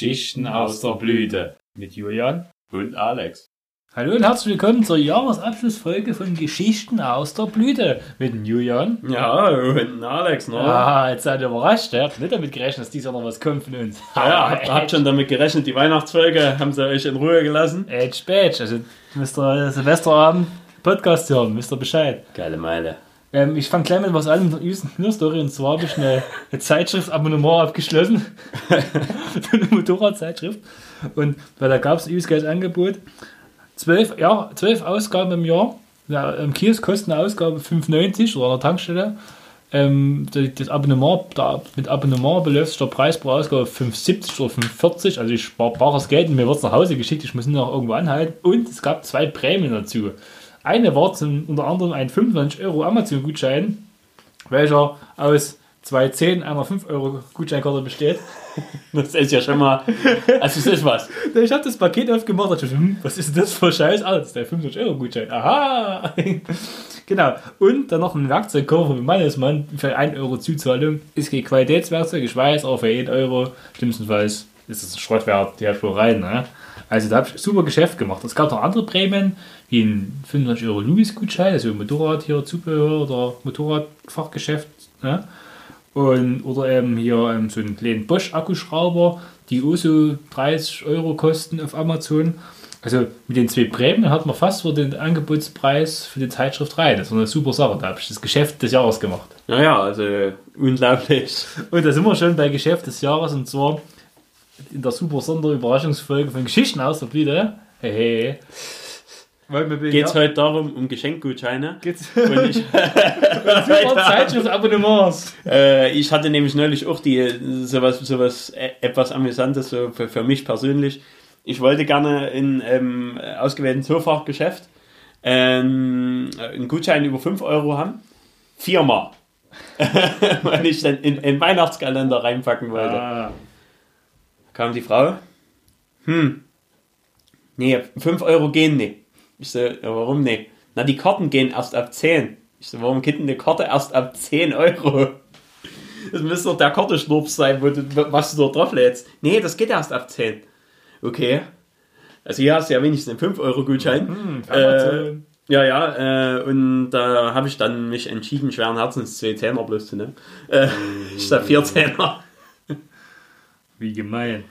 Geschichten aus der Blüte. Mit Julian und Alex. Hallo und herzlich willkommen zur Jahresabschlussfolge von Geschichten aus der Blüte. Mit Julian. Ja, und Alex, ne? Ah, jetzt seid ihr überrascht. Ihr habt nicht damit gerechnet, dass dieses Jahr noch was kommt von uns. Ja, ja habt, habt schon damit gerechnet, die Weihnachtsfolge haben sie euch in Ruhe gelassen. Edge Badge, also müsst ihr Silvesterabend Podcast hören, wisst ihr Bescheid. Geile Meile. Ähm, ich fange gleich mit was an mit einer Story und zwar habe ich eine, eine Zeitschriftabonnement abgeschlossen. eine Motorradzeitschrift. Und weil da gab es ein übelst geiles Angebot. Zwölf, ja, zwölf Ausgaben im Jahr. Ja, Im Kiosk kostet eine Ausgabe 5,90 oder an der Tankstelle. Ähm, das Abonnement, da, mit Abonnement beläuft sich der Preis pro Ausgabe 5,70 oder 5,40. Also ich spare bares Geld und mir wird es nach Hause geschickt. Ich muss nur noch irgendwo anhalten. Und es gab zwei Prämien dazu. Eine zum, unter anderem ein 25 Euro Amazon-Gutschein, welcher aus zwei 10 einer 5 Euro Gutscheinkarte besteht. Das ist ja schon mal. Also, das ist was. Ich habe das Paket aufgemacht und dachte, hm, was ist das für Scheiß? Ah, das ist der 25 Euro Gutschein. Aha! genau. Und dann noch ein Werkzeugkoffer für Mannesmann für 1 Euro Zuzahlung. Ist kein Qualitätswerkzeug, ich weiß, aber für 1 Euro, schlimmstenfalls ist es ein Schrottwert, die hat wohl rein. Ne? Also da habe ich super Geschäft gemacht. Es gab noch andere Prämien, wie ein 25 Euro Louis-Gutschein, also Motorrad hier, Zubehör oder Motorradfachgeschäft. Ne? Und, oder eben hier ähm, so einen kleinen Bosch-Akkuschrauber, die auch so 30 Euro kosten auf Amazon. Also mit den zwei Prämien hat man fast für den Angebotspreis für die Zeitschrift rein. Das war eine super Sache. Da habe ich das Geschäft des Jahres gemacht. Naja, also unglaublich. Und da sind wir schon bei Geschäft des Jahres und zwar in der super Sonderüberraschungsfolge von Geschichten aus der Blüte. Hey, hey. Geht es heute darum, um Geschenkgutscheine? Geht's und ich, Zeitschriftabonnements. Äh, ich hatte nämlich neulich auch die sowas, sowas äh, etwas Amüsantes so für, für mich persönlich. Ich wollte gerne in ähm, ausgewählten Zoofachgeschäft ähm, einen Gutschein über 5 Euro haben. Viermal. Weil ich dann in einen Weihnachtskalender reinpacken wollte. Ah kam die Frau, hm, nee, 5 Euro gehen nicht. Ich so, ja, warum nicht? Na, die Karten gehen erst ab 10. Ich so, warum geht denn eine Karte erst ab 10 Euro? Das müsste doch der Kartenschnurps sein, wo du, was du dort drauf lädst. Nee, das geht erst ab 10. Okay. Also hier hast du ja wenigstens einen 5-Euro-Gutschein. Hm, äh, ja, ja, äh, und da habe ich dann mich entschieden, schweren Herzens zwei Zehner bloß zu nehmen. Äh, statt vier Zehner. Wie gemein.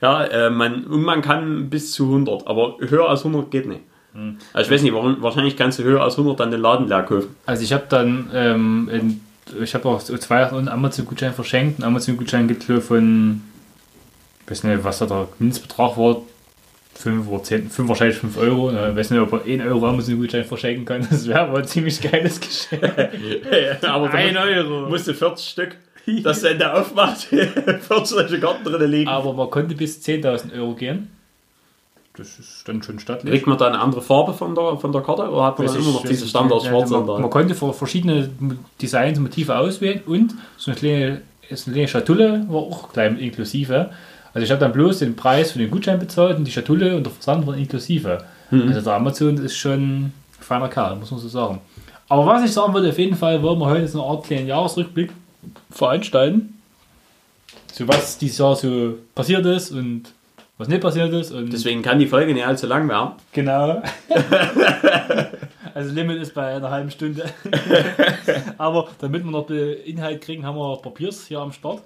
Ja, äh, man, und man kann bis zu 100, aber höher als 100 geht nicht. Hm. Also ich weiß nicht, warum, wahrscheinlich kannst du höher als 100 dann den Laden leer kaufen. Also ich habe dann, ähm, in, ich habe auch zwei einen Amazon-Gutschein verschenkt. Ein Amazon-Gutschein gibt es von, ich weiß nicht, was da der Mindestbetrag war, 5 oder 10, 5, wahrscheinlich 5 Euro. Ich weiß nicht, ob er 1 Euro Amazon-Gutschein verschenken kann. Das wäre aber ein ziemlich geiles Geschenk. aber 1 Euro. Musst du 40 Stück dass er da aufmacht, 40 solche Karten drin liegen. Aber man konnte bis 10.000 Euro gehen. Das ist dann schon stattlich. Kriegt man da eine andere Farbe von der, von der Karte oder hat man dann immer noch diese Standard schwarz man, man konnte verschiedene Designs, Motive auswählen und so eine kleine, eine kleine Schatulle war auch gleich inklusive. Also ich habe dann bloß den Preis für den Gutschein bezahlt und die Schatulle und der Versand waren inklusive. Mhm. Also der Amazon ist schon ein feiner Kerl, muss man so sagen. Aber was ich sagen würde, auf jeden Fall wollen wir heute so eine Art kleinen Jahresrückblick veranstalten. So was dieses Jahr so passiert ist und was nicht passiert ist. Und Deswegen kann die Folge nicht allzu lang werden. Genau. also Limit ist bei einer halben Stunde. Aber damit wir noch Inhalt kriegen, haben wir Papiers hier am Start.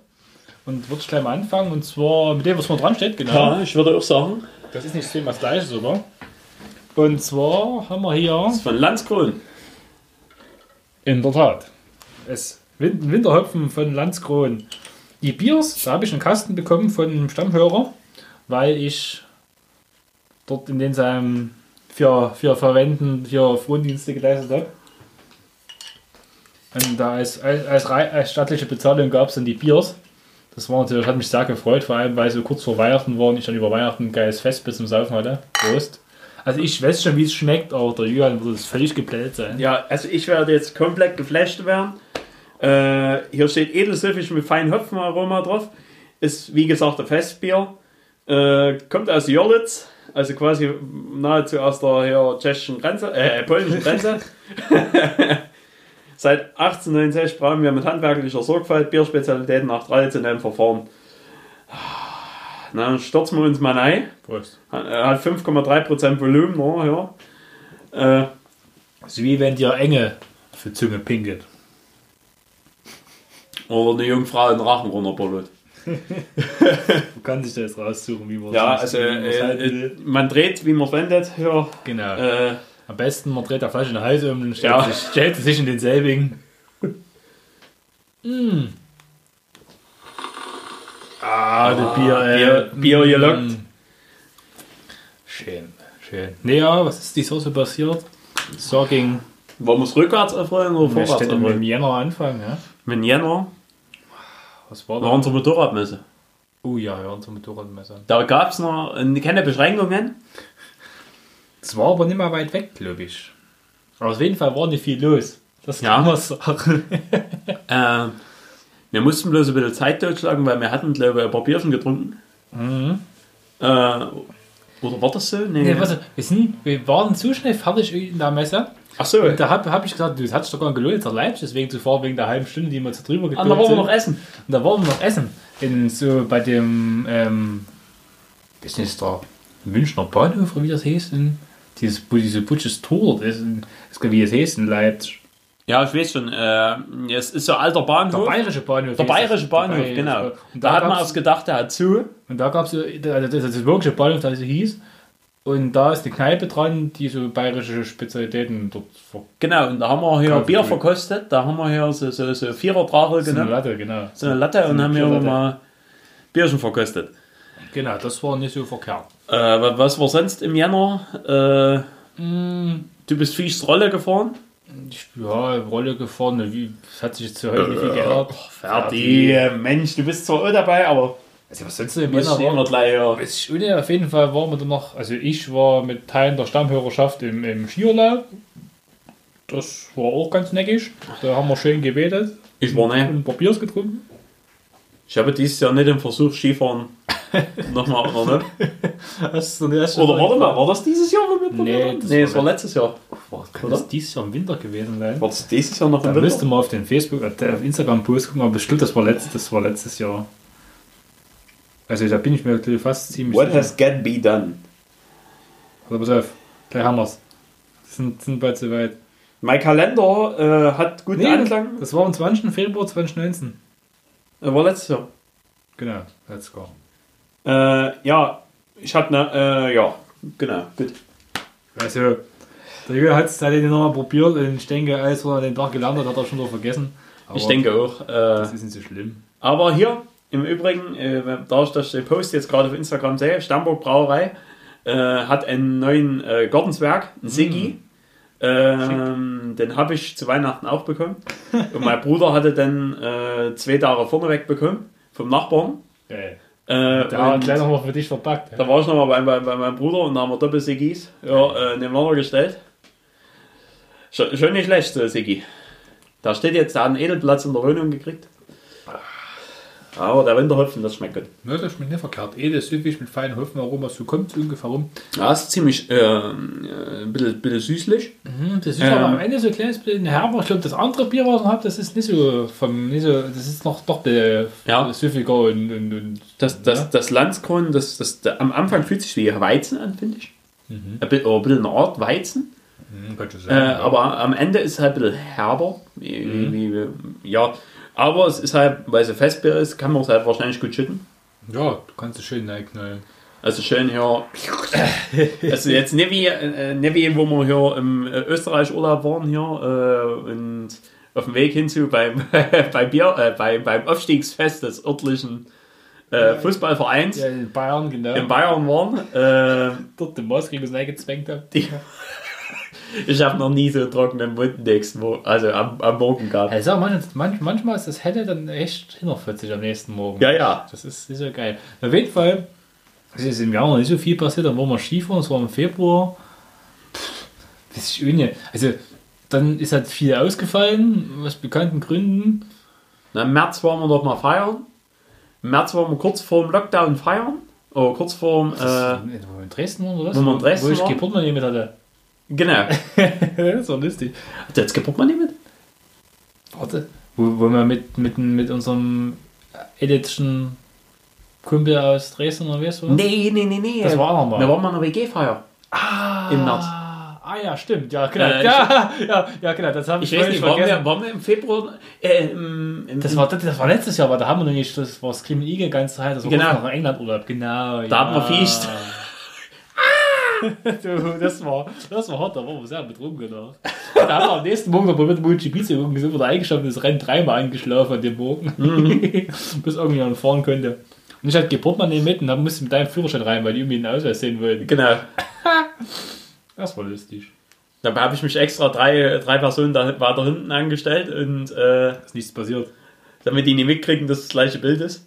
Und würde ich gleich mal anfangen. Und zwar mit dem, was vorne dran steht. Genau. Ja, ich würde auch sagen. Das ist nicht so was Gleiches, oder? Und zwar haben wir hier. Das ist von Landskron. In der Tat. Es Winterhopfen von Landskron. Die Biers, da habe ich einen Kasten bekommen von einem Stammhörer, weil ich dort in den seinem für, für Verwenden für Frondienste geleistet habe. Und da als, als, als staatliche Bezahlung gab es dann die Biers. Das war natürlich, hat mich sehr gefreut, vor allem weil so kurz vor Weihnachten war und ich dann über Weihnachten ein geiles Fest bis zum Saufen hatte. Prost. Also ich weiß schon, wie es schmeckt, aber der Julian würde es völlig geplätt sein. Ja, also ich werde jetzt komplett geflasht werden. Äh, hier steht edelsüffig mit feinem Hopfenaroma drauf. Ist wie gesagt ein Festbier. Äh, kommt aus Jörlitz, also quasi nahezu aus der hier, tschechischen Grenze, äh, polnischen Grenze. Seit 1869 brauen wir mit handwerklicher Sorgfalt Bierspezialitäten nach traditionellen Verfahren. Dann stürzen wir uns mal rein. Prost. Hat äh, hat 5,3% Volumen, oh, ja. Äh, So wie wenn dir Enge für Zunge pinkelt. oder eine Jungfrau den Rachen runterbollert. Du kannst dich das raussuchen, wie man Ja, es- also man es äh, äh, man dreht, wie man wendet. Ja. Genau. Äh, Am besten, man dreht der Flasche in den Hals um und stellt, Ja. sich, stellt sich in denselbigen. mm. Ah, das Bier, äh, Bier- Bier gelockt. mm. Schön, schön. Nee, ja, was ist die Soße passiert? Sorging. wollen wir es rückwärts erfreuen oder vorwärts stellen im erfreuen? Jänner anfangen, ja? Mit Jänner Was war war da? unsere Motorradmesse. Oh ja, ja, unsere Motorradmesser. Da gab es noch keine Beschränkungen. Das war aber nicht mehr weit weg, glaube ich. Aber auf jeden Fall war nicht viel los. Das Ja. kann man sagen. Äh, wir mussten bloß ein bisschen Zeit totschlagen, weil wir hatten, glaube ich, ein paar Bierchen getrunken. Äh, oder war das so? Nee. Nee, was, wir, sind, wir waren zu schnell fertig in der Messe. Ach so. Und da habe hab ich gesagt, du, das hat sich doch gar nicht gelohnt, jetzt nach Leipzig deswegen zu fahren, wegen der halben Stunde, die wir zu drüber Ah, gekommen da wollen wir noch essen. Und da waren wir noch essen. In, so bei dem, ähm, was ist denn das da? Münchner Bahnhof, oder wie das heißt? In, dieses, wo diese Butsches Tor, das ist, in- das ist, wie das heißt in Leipzig. Ja, ich weiß schon. Äh, es ist so ein alter Der Bahnhof. bayerische Bahnhof. Der bayerische das. Bahnhof, Der bayerische genau. Bahnhof. Und Da, da, hat man erst gedacht, der hat zu. Und da gab es, also das ist das wirkliche Bahnhof, das so hieß. Und da ist eine Kneipe dran, die so bayerische Spezialitäten dort ver- Genau, und da haben wir hier Kaffee. Bier verkostet. Da haben wir hier so, so, so Viererdrache so eine genommen. Latte, genau. So eine Latte und eine haben hier mal Bierchen verkostet. Genau, das war nicht so verkehrt. Äh, wa- was war sonst im Jänner? Äh, Mm, du bist Fischs Rolle gefahren. ich, ja, Rolle gefahren, wie, es hat sich jetzt zu heute nicht viel geändert. Fertig. Mensch, du bist zwar auch dabei, aber Also was sonst im muss ich Jänner immer war? gleich ja. Auf jeden Fall waren wir dann noch, also ich war mit Teilen der Stammhörerschaft im, im Skiurlaub. Das war auch ganz neckig. Da haben wir schön gebetet Ich war und nicht. ein paar Biers getrunken. Ich habe dieses Jahr nicht den Versuch, Skifahren nochmal, oder nicht? Hast du nicht Oder warte mal, war das dieses Jahr, wo wir probiert Nee, haben? das nee, war es war letztes Jahr. Boah, kann das dieses Jahr im Winter gewesen sein? War das dieses Jahr noch Da im Winter? müsste man auf den Facebook, äh, auf Instagram Post gucken, aber bestimmt, das war, letzt, das war letztes Jahr. Also da bin ich mir fast ziemlich What sicher. has get be done? Also pass auf, gleich haben wir's. Sind, sind bald soweit. Mein Kalender äh, hat guten Anklang. das war am 20. Februar 2019. Äh, war letztes Jahr. Genau, let's go. Äh, ja, ich hatte ne, äh, ja, genau, gut. Also, der Junge hat es den nochmal probiert und ich denke, was er den Tag gelernt hat, hat er schon noch vergessen. Aber ich denke auch. Äh, Das ist nicht so schlimm. aber hier, im Übrigen, äh, da ich das den Post jetzt gerade auf Instagram sehe, Stamburg Brauerei äh, hat einen neuen äh, Gartenswerk, einen Siggi. Ähm, den habe ich zu Weihnachten auch bekommen. Und mein Bruder hatte den äh, zwei Tage vorneweg bekommen, vom Nachbarn. Geil. Äh, Da gleich nochmal für dich verpackt. Da war ich nochmal bei, bei, bei meinem Bruder und da haben wir Doppel-Siggis ja, äh, nebeneinander gestellt. Schon, schon nicht schlecht, so Siggi. Da steht jetzt, der hat einen Edelplatz in der Wohnung gekriegt. Aber der Winterhopfen, das schmeckt gut. Ne, das schmeckt nicht verkehrt. Edel, süffig mit feinen Hopfenaroma, so kommt es ungefähr rum. Ja, ist ziemlich äh, äh, ein bisschen, bisschen süßlich. Mhm, Das ist Ähm. aber am Ende so ein kleines bisschen herber. Ich glaube, das andere Bier, was ich habe, das ist nicht so vom, nicht so, das ist noch doch äh, Ja. süffiger und, und, und Das, das, Ja. das Landskron, das, das, der, am Anfang fühlt sich wie Weizen an, finde ich. Ein bisschen, ein bisschen eine Art Weizen. Mhm, Äh, sagen. ja. aber am Ende ist es halt ein bisschen herber. Wie, wie, wie, ja, aber es ist halt, weil es ein Festbier ist, kann man es halt wahrscheinlich gut schütten. ja, du kannst es schön reinknallen. Also schön hier. Also jetzt nicht wie, äh, nicht wie wo wir hier im äh, Österreich Urlaub waren hier äh, und auf dem Weg hinzu beim, bei Bier, äh, bei, beim Aufstiegsfest des örtlichen äh, Fußballvereins Ja, in Bayern, genau. in Bayern waren. Äh, Dort den Maßkrieger reingezwängt habe. die, ich habe noch nie so einen trockenen Mund nächsten Mo also am, am Morgen gehabt. Also manch, manch, manchmal ist das Helle dann echt 140 am nächsten Morgen. Ja, ja. Das ist, ja geil. Auf jeden Fall, es ist im Jahr noch nicht so viel passiert, dann waren wir Skifahren, es war im Februar. Pff, Das ist ohne. Also, dann ist halt viel ausgefallen, aus bekannten Gründen. Na, Im März waren wir doch mal feiern. Im März waren wir kurz vor dem Lockdown feiern. Oder kurz vor dem. Äh, wo wir in Dresden waren, oder was? wo wir in Dresden Wo ich? Geburtstag mit hatte. Genau. war lustig. Hat der jetzt Geburtstag mit? Warte. Wo, wo wir mit, mit, mit unserem editischen Kumpel aus Dresden oder weißt du? Nee, nee, nee, nee. Das war nochmal. Wir waren mal eine WG-Feier. Ah, Im März. Ah ja, stimmt. Ja, genau. Äh, ja, ja, ja, genau. Das habe ich, Ich weiß nicht, waren wir, vergessen. waren wir im Februar? Äh, im, im, Das war, das, das war letztes Jahr, aber da haben wir noch nicht, das war Screaming Eagle ganz Zeit, das war Genau. kurz nach England Urlaub, genau. Da haben wir fiest. du, das war, das war hart, da waren wir sehr betrunken. Da, da haben wir am nächsten Morgen noch Multi Pizza irgendwie so wieder eingeschlafen, das Rennen dreimal eingeschlafen an dem Morgen, bis irgendjemand fahren konnte. Und ich hatte kein Portemonnaie mit und dann musste ich mit deinem Führerschein rein, weil die irgendwie den Ausweis sehen wollten. genau. Das war lustig. Dabei habe ich mich extra drei, drei Personen da weiter hinten angestellt und äh, Ist nichts passiert. damit die nicht mitkriegen, dass das gleiche Bild ist.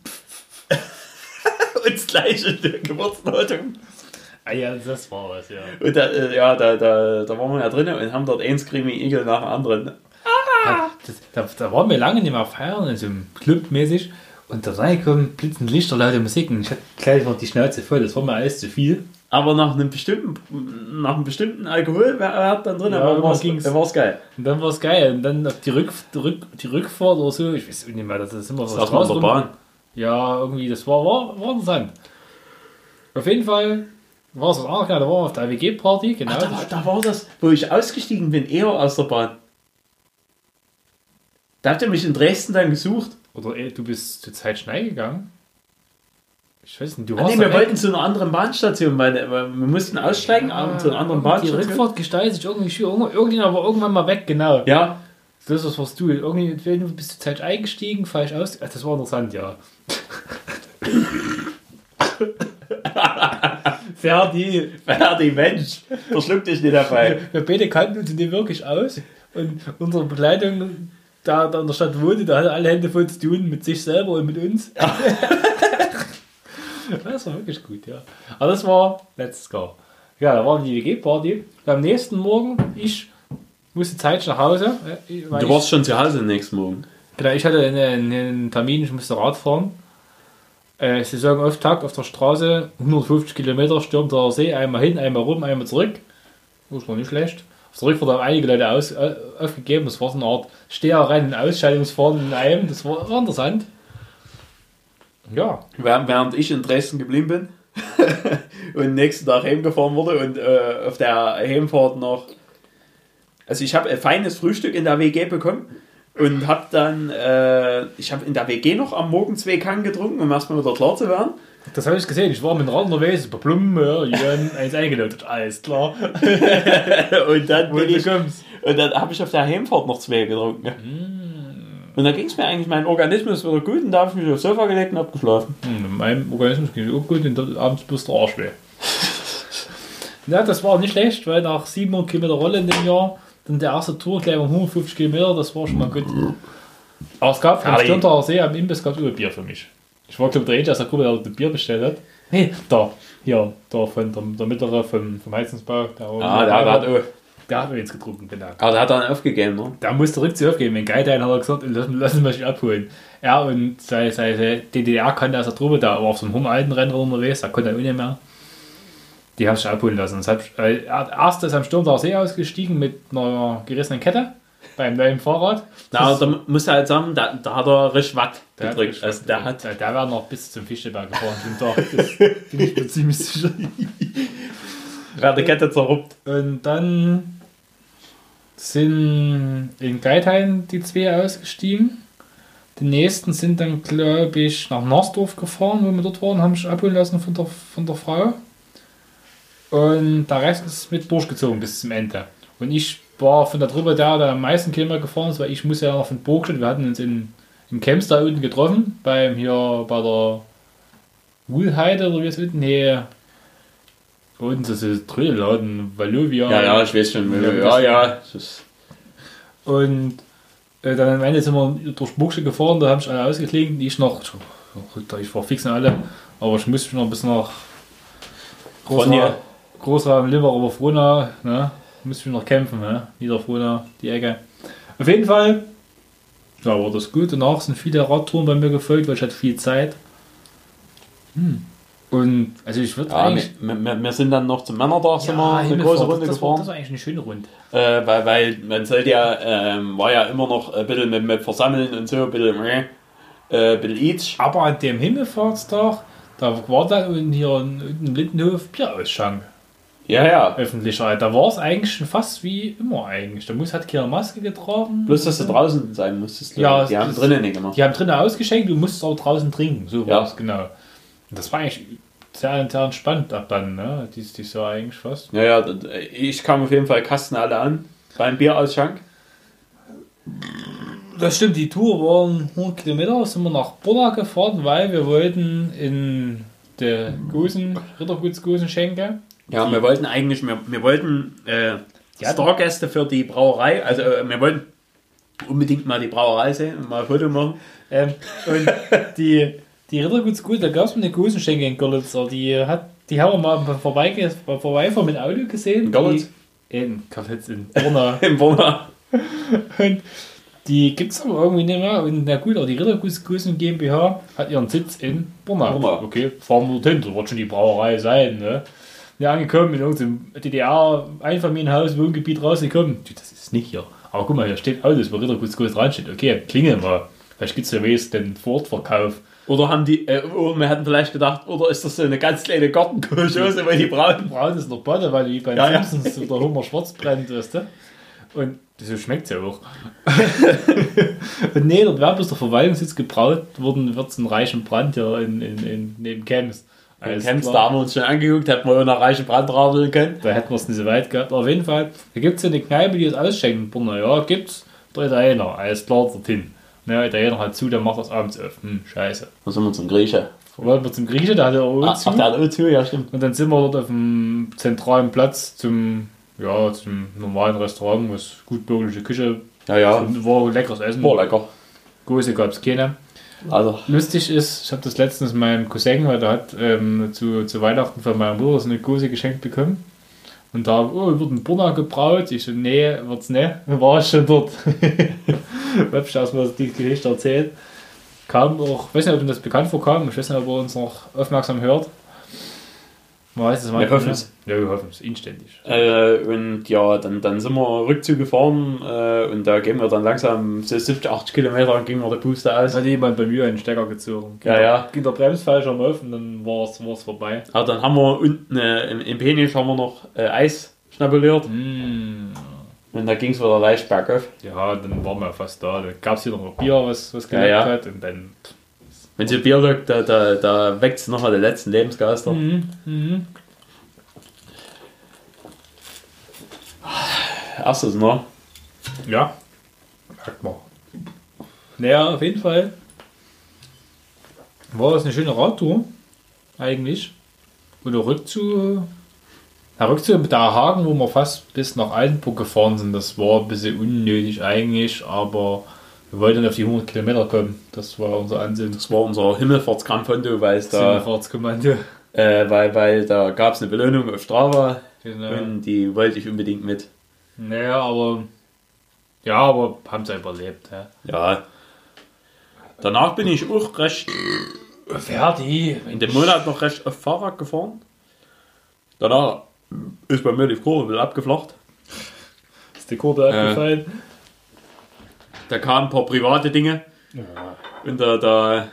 und das gleiche Geburtsdatum. Ah ja, das war was, ja. Und da, äh, ja, da, da, da waren wir ja drinnen und haben dort einen Screaming Eagle nach dem anderen. Das, da, da waren wir lange nicht mehr feiern, in so einem Club mäßig. Und da reinkommen, blitzen Lichter, laute Musik. Und ich hatte gleich noch die Schnauze voll. Das war mir alles zu viel. Aber nach einem bestimmten, nach einem bestimmten Alkoholwert dann drin, Ja, aber irgendwann war's, ging's. dann war's geil. Und dann war es geil. Und dann auf die, Rück, die, Rück, die Rückfahrt oder so, ich weiß nicht mehr, das ist immer Das so auf der Bahn. Ja, irgendwie, das war, war, war interessant. Auf jeden Fall war es was anderes. Da wir auf der WG-Party, genau. Ach, da, war- da war das, wo ich ausgestiegen bin, eher aus der Bahn. Da habt ihr mich in Dresden dann gesucht. Oder eh, du bist zur Zeit schnell gegangen. Ich weiß nicht, du Ah, warst nee, wir wollten zu einer anderen Bahnstation, weil, wir mussten aussteigen und zu einer anderen Die Bahnstation. Rückfahrt gestaltet sich irgendwie. Irgend- Irgendjemand war irgendwann mal weg, genau. Ja, Das ist, was du. Irgendwie du bist du Zeit eingestiegen, falsch aus. Das war interessant, ja. Ferdi. Ferdi, Mensch, verschluck dich nicht dabei. Wir beide kannten uns nicht wirklich aus. Und unsere Begleitung, da, da in der Stadt wohnte, da hatte alle Hände voll zu tun mit sich selber und mit uns. das war wirklich gut, ja. Aber das war letztes Jahr. Ja, da war die WG-Party. Am nächsten Morgen, ich musste zeitig nach Hause. äh, Du warst schon zu Hause nächsten Morgen. Genau, ich hatte einen, einen Termin, ich musste Rad fahren. Äh, Saisonauftakt auf der Straße, 150 Kilometer, stürmt der See, einmal hin, einmal rum, einmal zurück. Das war nicht schlecht. Auf der Rückfahrt haben einige Leute aus, äh, aufgegeben, das war so eine Art Steherrennen, und Ausscheidungsfahren in einem, das war, war interessant. Ja, Während während ich in Dresden geblieben bin und nächsten Tag heimgefahren wurde und äh, auf der Heimfahrt noch. Also ich habe ein feines Frühstück in der WG bekommen und habe dann, äh, ich habe in der WG noch am Morgen zwei Kannen getrunken, um erstmal wieder klar zu werden. das habe ich gesehen, ich war mit dem Rad unterwegs, bei Plum, ja, Jan, eins eingeläutet, alles klar. und dann, Wo bin du ich, kommst. und dann habe ich auf der Heimfahrt noch zwei getrunken. Und dann ging es mir eigentlich, mein Organismus wieder gut und da habe ich mich aufs Sofa gelegt und habe geschlafen. Hm, in meinem Organismus ging es auch gut und abends bloß der Arsch weh. ja, das war nicht schlecht, weil nach 700 Kilometer Rolle in dem Jahr, dann der erste Tour gleich um 150 Kilometer, das war schon mal gut. Aber es gab am Fertig. Stirntaler See am Imbiss gab es Bier für mich. Ich war glaube der Einzige aus der Gruppe, der das Bier bestellt hat. Nee, da, hier, da von der, der mittlere vom, vom Heizungsbau. Der, Ah, der, der, hat, auch- der hat mir jetzt getrunken, genau. aber der hat dann aufgegeben, ne? Da musste Rückzug aufgeben. Wenn Geitein hat er gesagt, lassen, lassen wir mich abholen. Er und seine, seine DDR kannte aus der Truppe, da war auf so einem alten Rennen unterwegs, da konnte er auch nicht mehr. Die haben sich abholen lassen. Das hat, äh, er erst ist am Sturmtaler See ausgestiegen mit einer gerissenen Kette beim neuen Fahrrad. Na, da musst du halt sagen, da, da hat er richtig Watt Der hat gedrückt. richtig also der hat, der, der wäre noch bis zum Fischelberg gefahren. Das bin ich mir ziemlich sicher. der hat die Kette zerruppt. Und dann sind in Geithain die zwei ausgestiegen. Die nächsten sind dann, glaube ich, nach Narsdorf gefahren, wo wir dort waren, haben sich abholen lassen von der, von der Frau. Und der Rest ist mit durchgezogen bis zum Ende. Und ich war von der Truppe der, der am meisten Kilometer gefahren ist, weil ich muss ja noch von Burgstadt, wir hatten uns in, im Camps da unten getroffen, beim hier bei der Wuhlheide oder wie es unten, nee, unten so ein Trödelladen, Valovia. Ja, ja, ich weiß schon. Ja, Ja, ja. das ist- Und äh, dann am Ende sind wir durch Buchse gefahren, da haben sich alle ausgeklinkt. Ich noch, ich war fix und alle, aber ich musste noch bis nach Ronja. Limmer über Frohnau, ne? Musste ich noch kämpfen, ne? Niederfrohnau, die Ecke. Auf jeden Fall, ja, war das gut. Danach sind viele Radtouren bei mir gefolgt, weil ich hatte viel Zeit. Hm. Und also ich würde Ja, eigentlich. wir, wir, wir sind dann noch zum Männertag sind wir eine große Runde das, war, das gefahren. war eigentlich eine schöne Runde. Äh, weil, weil man sollte ja, ähm, war ja immer noch ein bisschen mit, mit Versammeln und so, ein bisschen, äh, ein bisschen each. Aber an dem Himmelfahrtstag, Da war dann hier in Lindenhof Bierausschank. Ja, ja. Öffentlicher. Da war es eigentlich schon fast wie immer eigentlich. Da muss hat keiner Maske getragen. Bloß, dass du draußen sein musstest. Ja, die haben drinnen nicht gemacht. Die haben drinnen ausgeschenkt, du musstest auch draußen trinken. So Ja. war es, genau. Und das war eigentlich sehr, sehr entspannt ab dann, ne? Dies, dies Jahr eigentlich fast. Ja, ja, ich kam auf jeden Fall Kasten alle an beim Bierausschank. Das stimmt, die Tour waren 100 Kilometer, sind wir nach Borna gefahren, weil wir wollten in der Gosen, Rittergutsgosen schenken. Ja, wir wollten eigentlich, wir, wir wollten äh. Stargäste für die Brauerei, also äh, wir wollten unbedingt mal die Brauerei sehen und mal ein Foto machen. Ähm, und die, die Rittergutsgosen, da gab es eine Gosenschenke in Görlitzer, die, hat, die haben wir mal vorbei, vorbeifahren mit Auto gesehen. In Görlitz? In Görlitz, in Borna. Im Bonner. Und die gibt es aber irgendwie nicht mehr. Und na gut, aber die Rittergutsgosen GmbH hat ihren Sitz in. Borna. Okay, fahren wir dorthin, das wird schon die Brauerei sein. Ne? Ja, angekommen in irgendeinem DDR-Einfamilienhaus, Wohngebiet rausgekommen. Du, das ist nicht hier. Aber guck mal, hier steht Autos, wo Rittergutsgosen dran steht. Okay, klingeln wir. Vielleicht gibt es ja wenigstens den Fortverkauf. Oder haben die, äh, oder wir hatten vielleicht gedacht, oder ist das so eine ganz kleine Gartenkochhose, weil die brauen? Braun ist noch Bade, weil wie bei den Ja, ja. Simpsons so der Hummer schwarz brennt, weißt du? Und so schmeckt es ja auch. und nee, dort wäre bloß der Verwaltungssitz gebraut worden, wird es einen reichen Brand hier in, in, in, neben Camps. Alles Camps, da haben wir uns schon angeguckt, hätten wir nach reichen Brand radeln können. Da hätten wir es nicht so weit gehabt. Auf jeden Fall, da gibt es eine Kneipe, die das ausschenken. Brunner, ja, gibt's. Der Italiener, alles klar, dorthin. Na, der Italiener hat zu, der macht das abends auf. Hm, scheiße. Dann sind wir zum Grieche. Wollten wir zum Grieche, der hatte auch Ah, zu. ach, der hat auch zu, ja, stimmt. Und dann sind wir dort auf dem zentralen Platz zum, ja, zum normalen Restaurant, was gut bürgerliche Küche Ja, ja. und war leckeres Essen. Boah, lecker. Große gab es keine. Also, Lustig ist, ich habe das letztens meinem Cousin, weil der hat ähm, zu, zu Weihnachten von meiner Mutter so eine Gose geschenkt bekommen. Und da, oh, wird ein Burner gebraut. Ich so, nee, wird's nicht. War ich schon dort. hab ich erstmal die Geschichte erzählt. Kam auch, ich weiß nicht, ob ihm das bekannt vorkam, ich weiß nicht, ob er uns noch aufmerksam hört. Man weiß es Wir manchmal hoffen nicht. es. Ja, wir hoffen es, inständig. Äh, und ja, dann, dann sind wir Rückzug gefahren äh, und da gehen wir dann langsam so 70, 80 Kilometer ging mir der Puste Da aus. hat jemand bei mir einen Stecker gezogen. Ja, ja. Ging der Bremsfallschirm auf und dann war es war's vorbei. Aber dann haben wir unten äh, im, im Penisch haben wir noch äh, Eis schnabuliert Mm. und da ging es wieder leicht bergauf. Ja, dann waren wir fast da. Da gab es hier noch Bier, was, was Ja, geleckt ja. hat. Und dann. Wenn sie Bier lockt, da, da, da weckt es nochmal die letzten Lebensgeister. Mhm. Mhm. Erstes, ne? Ja, merkt man. Naja, auf jeden Fall war das eine schöne Radtour. Eigentlich. Und der Rückzug. Der Rückzug mit der Hagen, wo wir fast bis nach Altenburg gefahren sind, das war ein bisschen unnötig eigentlich, aber wir wollten auf die 100 Kilometer kommen. Das war unser Ansinnen. Das war unser Himmelfahrtskampffoto, weil es da, Fahrtskommando. äh, weil, weil da gab es eine Belohnung auf Strava Genau. und die wollte ich unbedingt mit. Naja, aber. Ja, aber haben sie überlebt. Ja. Ja. Danach bin ich auch recht Ferdi. in dem Monat noch recht auf Fahrrad gefahren. Danach ist bei mir die Kurve wieder abgeflacht. Ist die Kurve abgefallen? Da kamen ein paar private Dinge und da, da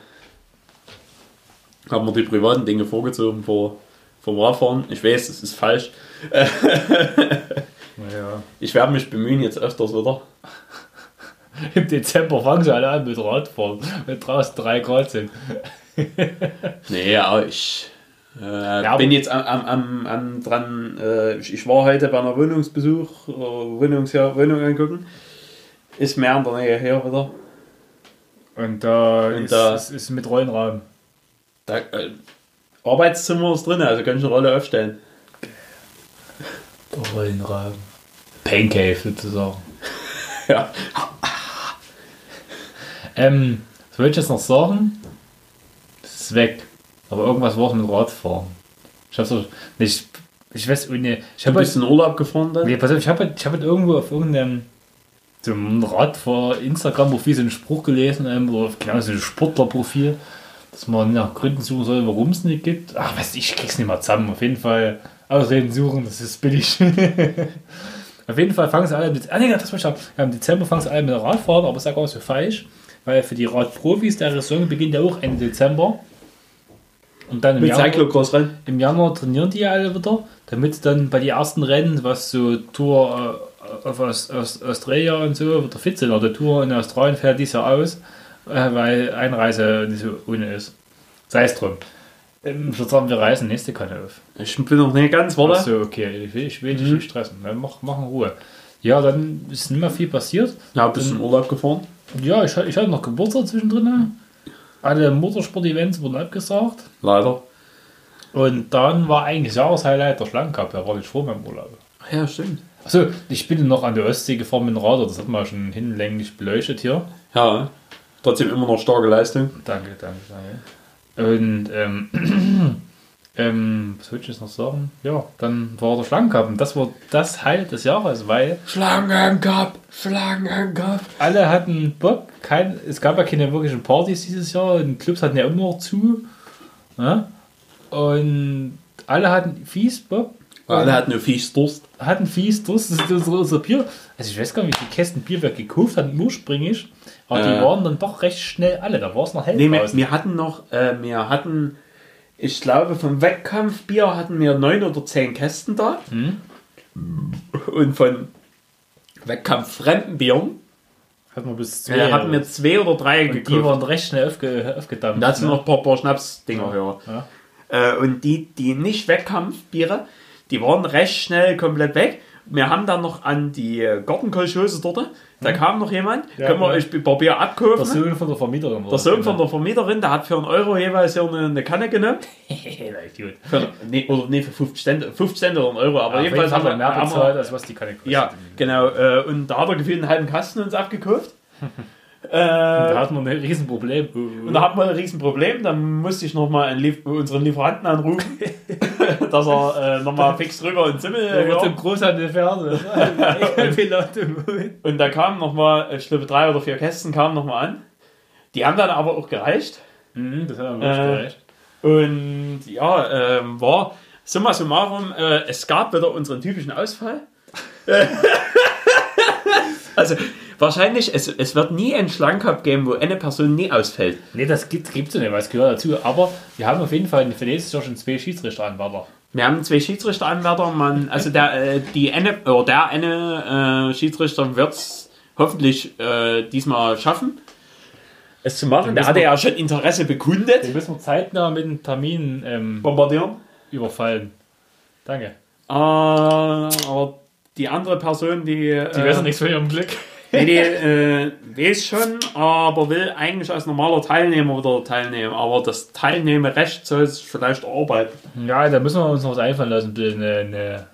haben wir die privaten Dinge vorgezogen vor, vom Radfahren. Ich weiß, das ist falsch. Naja. Ich werde mich bemühen, jetzt öfters wieder. Im Dezember fangen sie alle an mit Radfahren, wenn draußen 3 Grad sind. Nee, aber ich äh, aber- bin jetzt am, am, am, am dran. Äh, ich, ich war heute bei einer Wohnungsbesuch, äh, Wohnungs Wohnung angucken. Ist mehr in der Nähe her wieder. Und da Und ist, da- ist, ist mit Rollenraum. Da, äh, Arbeitszimmer ist drin, also kann ich eine Rolle aufstellen. Rollenraum. Paincave sozusagen. Ja. Ähm, was wollte ich jetzt noch sagen? Das ist weg. Aber irgendwas war mit Radfahren. Ich hab's so, ich, ich weiß, ohne, ich Du habe bist in Urlaub gefahren dann? Nee, pass auf, ich habe ich hab halt irgendwo auf irgendeinem so einem Radfahr Instagram-Profil so einen Spruch gelesen, ähm, oder genau so ein Sportlerprofil, dass man nach Gründen suchen soll, warum es nicht gibt. Ach, weiß ich, ich krieg's nicht mal zusammen. Auf jeden Fall Ausreden suchen, das ist billig. auf jeden Fall fangen sie alle mit. Ah, nee, das ich ja, Im Dezember fangen sie alle mit Radfahren, aber ist ja gar nicht so falsch, weil für die Radprofis der Saison beginnt ja auch Ende Dezember. Und dann im Mit Januar, im Januar trainieren die alle wieder, damit dann bei den ersten Rennen, was so Tour äh, Aus, Aus, Australia und so, wieder fit sind. Oder Tour in Australien fährt dies Jahr aus, äh, weil Einreise nicht so ohne ist. Sei es drum. Ähm, ich würde sagen, wir reißen nächste Kanne auf. Ich bin noch nicht ganz, warte. Ach so, okay. Ich will, ich will dich nicht stressen. Dann mach, mach in Ruhe. Ja, dann ist nicht mehr viel passiert. Ja, bist du in Urlaub gefahren? Ja, ich, ich hatte noch Geburtstag zwischendrin. Alle Motorsport-Events wurden abgesagt. Leider. Und dann war eigentlich das Jahreshighlight der Schlangencup. Da war ich vor meinem Urlaub. Ja, stimmt. Achso, ich bin noch an der Ostsee gefahren mit dem Radar. Das hat man schon hinlänglich beleuchtet hier. Ja, trotzdem immer noch starke Leistung. Danke, danke, danke. Und ähm, ähm, was wollte ich jetzt noch sagen? Ja, dann war der Schlangencup. Und das war das Highlight des Jahres, weil Schlangencup, Schlangencup. alle hatten Bock. Kein, es gab ja keine wirklichen Partys dieses Jahr und Clubs hatten ja immer noch zu. Ja? Und alle hatten fies Bock. Alle hatten nur fies Durst. Hatten fies Durst. Das ist unser, unser Bier. Also ich weiß gar nicht, wie viele Kästen Bier wir gekauft hatten ursprünglich. Aber Äh. die waren dann doch recht schnell alle. Da war es noch hell Nee, wir, draußen. wir hatten noch, äh, wir hatten, ich glaube, vom Wettkampfbier hatten wir neun oder zehn Kästen da. Und von Wettkampf-Fremdenbieren Hatten wir bis zu äh, hatten wir zwei oder drei und die gekauft. waren recht schnell aufge, aufgedampft. Da sind ne? noch ein paar, paar Schnaps-Dinger höher. Ja. Äh, und die, die nicht Wettkampfbiere, die waren recht schnell komplett weg. Wir haben dann noch an die Gartenkolchose dort, da kam noch jemand, Ja, können wir ja. euch ein paar Bier abkaufen. Der Sohn von der Vermieterin. Der Sohn von genau. der Vermieterin, der hat für einen Euro jeweils hier eine, eine Kanne genommen. Gut. Für, nee, oder nee, für 50 Cent, 50 Cent oder einen Euro. Aber Aber jedenfalls haben wir, mehr bezahlt, als was die Kanne kostet. Ja, genau. Äh, und da hat er gefühlt einen halben Kasten uns abgekauft. Da äh, hat man ein Riesenproblem. und da hatten wir ein Riesenproblem. Dann musste ich nochmal Lief unseren Lieferanten anrufen, dass er äh, nochmal fix drüber ins Zimmel. Der wird im Großhandel Pferde. Pilot im Mund. Und da kamen nochmal, ich glaube, drei oder vier Kästen kamen nochmal an. Die haben dann aber auch gereicht. Mhm, Das hat er wirklich Äh, gereicht. Und ja, ähm, war summa summarum, äh, es gab wieder unseren typischen Ausfall. also wahrscheinlich, es, es wird nie einen Schlangencup geben, wo eine Person nie ausfällt. Nee, das gibt es nicht, weil es gehört dazu. Aber wir haben auf jeden Fall für nächstes Jahr schon zwei Schiedsrichteranwärter. Wir haben zwei Schiedsrichteranwärter, man, also der, äh, die eine, oder der eine äh, Schiedsrichter wird es hoffentlich äh, diesmal schaffen, es zu machen. Der hatte ja schon Interesse bekundet. Den müssen wir zeitnah mit dem Termin ähm, Bombardieren. überfallen. Danke. Äh, aber die andere Person, die. Die äh, wissen nichts von ihrem Glück. Nee, die äh, weiß schon, aber will eigentlich als normaler Teilnehmer wieder teilnehmen. Aber das Teilnehmerrecht soll es vielleicht erarbeiten. Ja, da müssen wir uns noch was einfallen lassen. Eine, eine,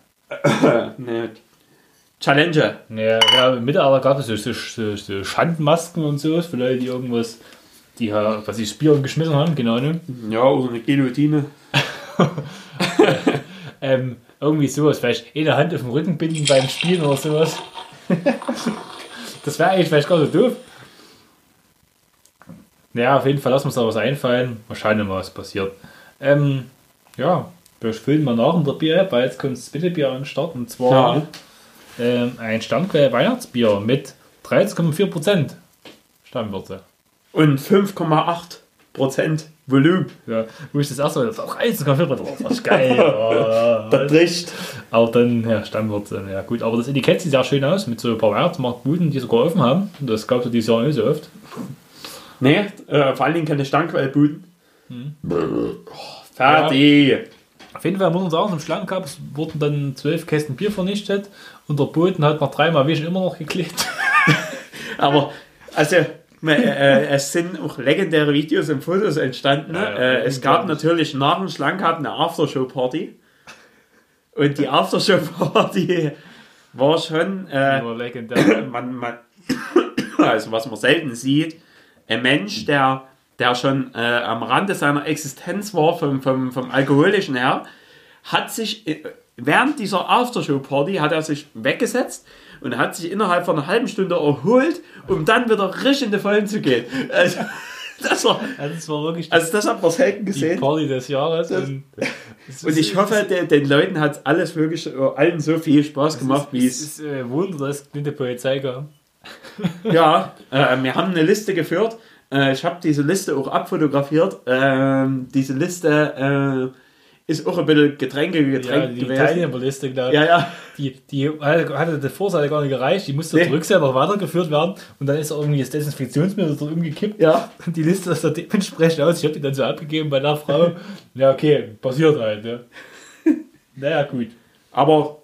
Eine Challenge. eine, ja, im Mittelalter gab es so, so, so, so Schandmasken und so, für Leute, die irgendwas, die ja, was sie Bier geschmissen haben, genau. Ne? Ja, oder eine Guillotine. Ähm, irgendwie sowas, vielleicht eine Hand auf dem Rücken binden beim Spielen oder sowas. das wäre eigentlich vielleicht gar nicht doof. Ja, auf jeden Fall lassen wir uns da was einfallen. Mal schauen, was passiert. Ähm, ja, wir füllen mal nach in der Bier, weil jetzt kommt das Bittebier an den Start und zwar Ja. ähm, ein Stammquell Weihnachtsbier mit 13,4% Stammwürze. Und 5,8% Volumen. Ja, wo ich das erste Mal dachte, auch 13,4%, das ist geil. Oh, Das bricht. Aber dann, ja, Stammwürze, ja gut. Aber das Etikett sieht sehr schön aus, mit so ein paar Weihnachtsmarktbuden, die sogar offen haben. Das gab es dieses Jahr nicht so oft. Nee, äh, vor allen Dingen keine Stankwellbuden. Oh, fertig. Auf jeden Fall muss man sagen, im Schlangencup wurden dann zwölf Kästen Bier vernichtet und der Boden hat nach dreimal Wischen immer noch geklebt. Aber, also, äh, äh, es sind auch legendäre Videos und Fotos entstanden. Ja, ja, äh, es gab natürlich nach dem Schlangencup eine Aftershow-Party. Und die Aftershow-Party war schon, äh, Nur legendär. man, man, also was man selten sieht, ein Mensch, der, der schon äh, am Rande seiner Existenz war vom, vom, vom Alkoholischen her, hat sich äh, während dieser Aftershow-Party hat er sich weggesetzt und hat sich innerhalb von einer halben Stunde erholt, um dann wieder richtig in die Vollen zu gehen. Also, das war, Also das war wirklich also das hat man selten die gesehen. Party des Jahres. und, Und ich hoffe, den, den Leuten hat alles wirklich äh, allen so viel Spaß gemacht, wie es es ist äh, Wunder, dass es nicht die Polizei gab. Ja, äh, wir haben eine Liste geführt. Äh, ich habe diese Liste auch abfotografiert. Ähm, diese Liste äh, ist auch ein bisschen Getränke Ja, getränkt die gewesen. Teilnehmerliste, genau. Ja, ja. Die, die hatte die Vorseite gar nicht gereicht, die musste Nee. der Rückseite noch weitergeführt werden und dann ist irgendwie das Desinfektionsmittel dort umgekippt. Ja. Und die Liste ist da dementsprechend aus. Ich habe die dann so abgegeben bei der Frau. ja, okay, passiert halt. Ja. Naja, gut. Aber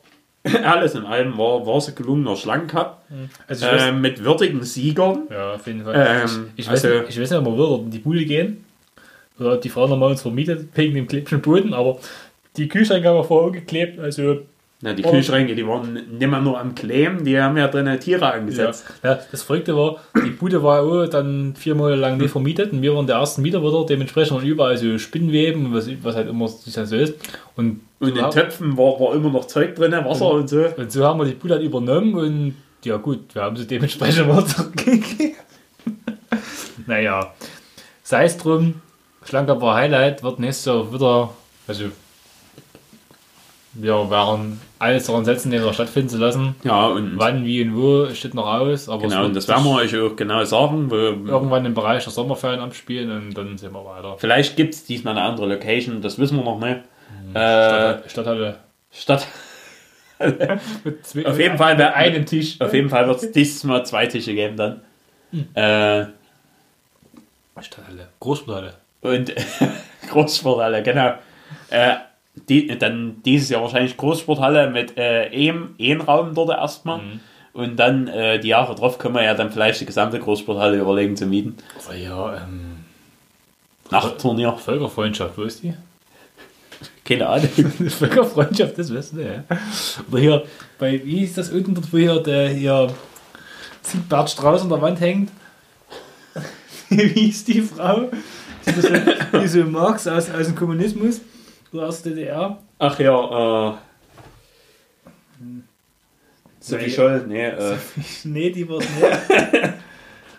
alles in allem war, war es ein gelungener Schlangencup Also ich weiß, äh, mit würdigen Siegern. ja, auf jeden Fall. Ähm, ich, weiß, also- nicht, ich weiß nicht, ob wir wieder in die Bude gehen. Ob die Frau nochmal uns vermietet, wegen dem klebischen Boden, aber die Kühlschränke haben wir vorher auch geklebt. Also, Na, die. Kühlschränke, die waren nicht mehr nur am Kleben, die haben ja drinnen Tiere ja. angesetzt. ja. Das Verrückte war, die Bude war auch dann vier Monate lang nicht vermietet und wir waren der ersten Mieter wieder. Dementsprechend waren überall so Spinnweben, und was, was halt immer so ist. Und, Und in haben- Töpfen war, war immer noch Zeug drin, Wasser und so. Und so haben wir die Bude halt übernommen und ja gut, wir haben sie dementsprechend mal zurückgegeben. naja, sei es drum, Schlanker war Highlight, wird nächstes Jahr wieder, also wir werden alles daran setzen, den noch stattfinden zu lassen. Ja, und Wann, wie und wo steht noch aus, aber genau, und das werden wir euch auch genau sagen. Irgendwann im Bereich der Sommerferien abspielen und dann sehen wir weiter. vielleicht gibt es diesmal eine andere Location, das wissen wir noch nicht. Mhm. Äh, Stadt, Stadthalle. Stadt. Mit zwei, Auf jeden Fall wär- einem Tisch. Auf jeden Fall wird es dieses Mal zwei Tische geben dann. Hm. Äh, Stadthalle. Großstadthalle. Und Großsporthalle, genau. Äh, die, dann dieses Jahr wahrscheinlich Großsporthalle mit äh, einem, einem Raum dort erstmal. Mhm. Und dann äh, die Jahre drauf können wir ja dann vielleicht die gesamte Großsporthalle überlegen zu mieten. Aber ja, ähm, Nachtturnier. Völkerfreundschaft, wo ist die? Keine Ahnung. Völkerfreundschaft, das weißt du, ja. Oder hier, bei, wie ist das unten dort, wo hier der hier Bert Strauß an der Wand hängt? wie ist die Frau? Die so, die so Marx aus, aus dem Kommunismus oder aus der DDR? Ach ja, äh. Sophie Scholl, nee, äh. nee, die war es nicht.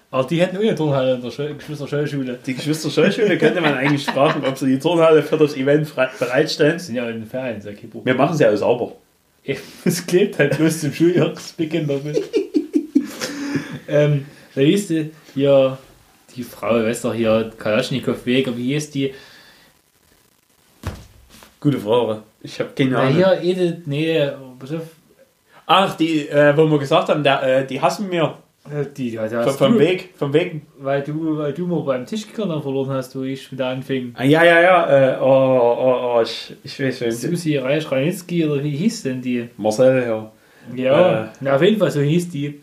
Aber die hätten auch eine Turnhalle in der Schul- Geschwister-Schule. Die Geschwister Schollschule könnte man eigentlich fragen, ob sie die Turnhalle für das Event bereitstellen. Das sind ja in den Ferien, sehr kein Problem. Wir machen sie ja sauber. Es klebt halt bloß zum Schuljahresbeginn damit. ähm, da hieß die, hier, die Frau, weißt du, hier, Kalaschnikow-Weg, aber wie hieß die? Gute Frage. Ich habe keine Na, Ahnung. hier, Edith, nee, pass auf, Ach, die, äh, wo wir gesagt haben, der, äh, die hassen wir. äh, die, die, die Vom, vom Weg, vom Weg. Weil du, weil du mal beim Tischkicker verloren hast, wo ich wieder anfing. Ah, ja, ja, ja. Äh, oh, oh, oh, ich, ich weiß, wen. Susi Reich-Ranitzky, oder wie hieß denn die? Marcel, ja. Ja, Äh. na, auf jeden Fall, so hieß die.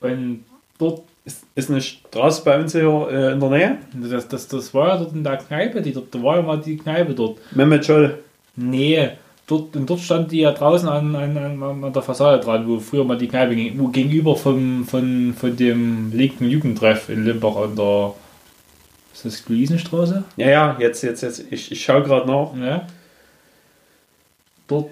Und dort, Ist, ist eine Straße bei uns hier äh, in der Nähe? das, das, das war ja dort in der Kneipe, die dort, da war ja mal die Kneipe dort. Mehmet Scholl. Nee, dort, und dort stand die ja draußen an, an, an, an der Fassade dran, wo früher mal die Kneipe ging, wo gegenüber vom, von, von dem linken Jugendtreff in Limbach an der. Ist das Luisenstraße? Ja, ja, jetzt, jetzt, jetzt. Ich, ich schaue gerade nach. Ja. Dort.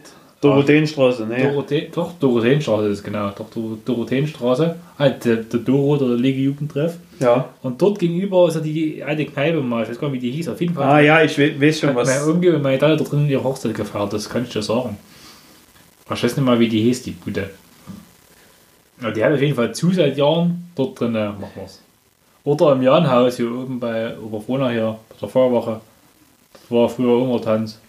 Dorotheenstraße, ne? Dorothe doch, Dorotheenstraße ist genau. Doch, Dor Dorotheenstraße. Halt, der, der Doro, der Lege Jugendtreff. Ja. Und dort gegenüber ist ja die alte Kneipe mal. Ich weiß gar nicht, wie die hieß. Auf jeden Fall. Ah ja, ich we weiß schon was. Onkel und meine Tante da drin ihre Hochzeit gefeiert, das kann ich dir sagen. Ich weiß nicht mal, wie die hieß, die Bude. Ja, die hat auf jeden Fall zu seit Jahren dort drin, äh, machen wir's. Oder im Jahnhaus hier oben bei Oberfrohna hier, bei der Feuerwache. Das war früher immer Tanz.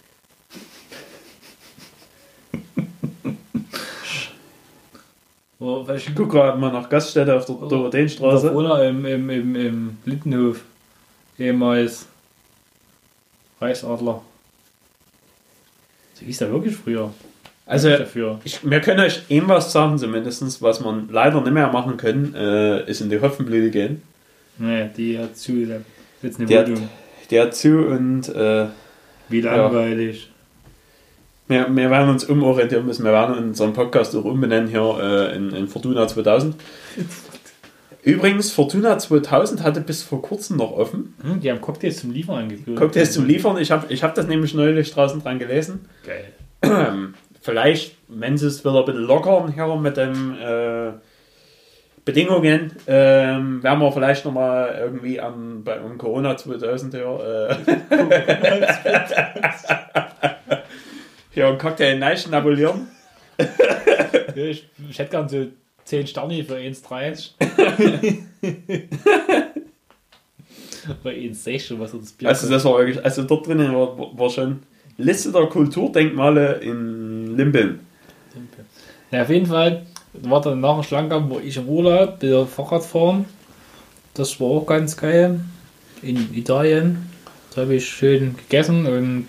Oder welchen Ich guck gerade mal nach Gaststätte auf der Dorotheenstraße. Oberfrohna im, im, im, im Lindenhof. Ehemals Reichsadler. So hieß der wirklich früher. Also, dafür. ich, wir können euch eben was sagen, zumindest, was man leider nicht mehr machen können, äh, ist in die Hopfenblüte gehen. Nee, die hat zu. Jetzt eine Die hat-. Der hat zu und äh, Wie langweilig. Wir, wir werden uns umorientieren müssen. Wir werden unseren Podcast auch umbenennen hier äh, in, in Fortuna 2000. Übrigens, Fortuna 2000 hatte bis vor kurzem noch offen. Hm, die haben Cocktails zum Liefern angeführt. Cocktails zum Liefern. Ich habe ich hab das nämlich neulich draußen dran gelesen. Geil. Ähm, vielleicht, wenn sie es wieder ein bisschen lockern hier mit den äh, Bedingungen, ähm, werden wir vielleicht nochmal irgendwie am, bei, um Corona 2000 hier, äh, hier einen Cocktail neu schnabulieren. Ja, ich, ich hätte gern so 10 Sterne für 1,30. Bei ihnen sehe ich schon, was das Bier Also das war wirklich, also dort drinnen war, war schon Liste der Kulturdenkmale in Limbeln. Ja, auf jeden Fall war dann nach dem Schlangenkampf, wo ich im Urlaub, wieder Fahrrad fahren. Das war auch ganz geil. In Italien. Da habe ich schön gegessen und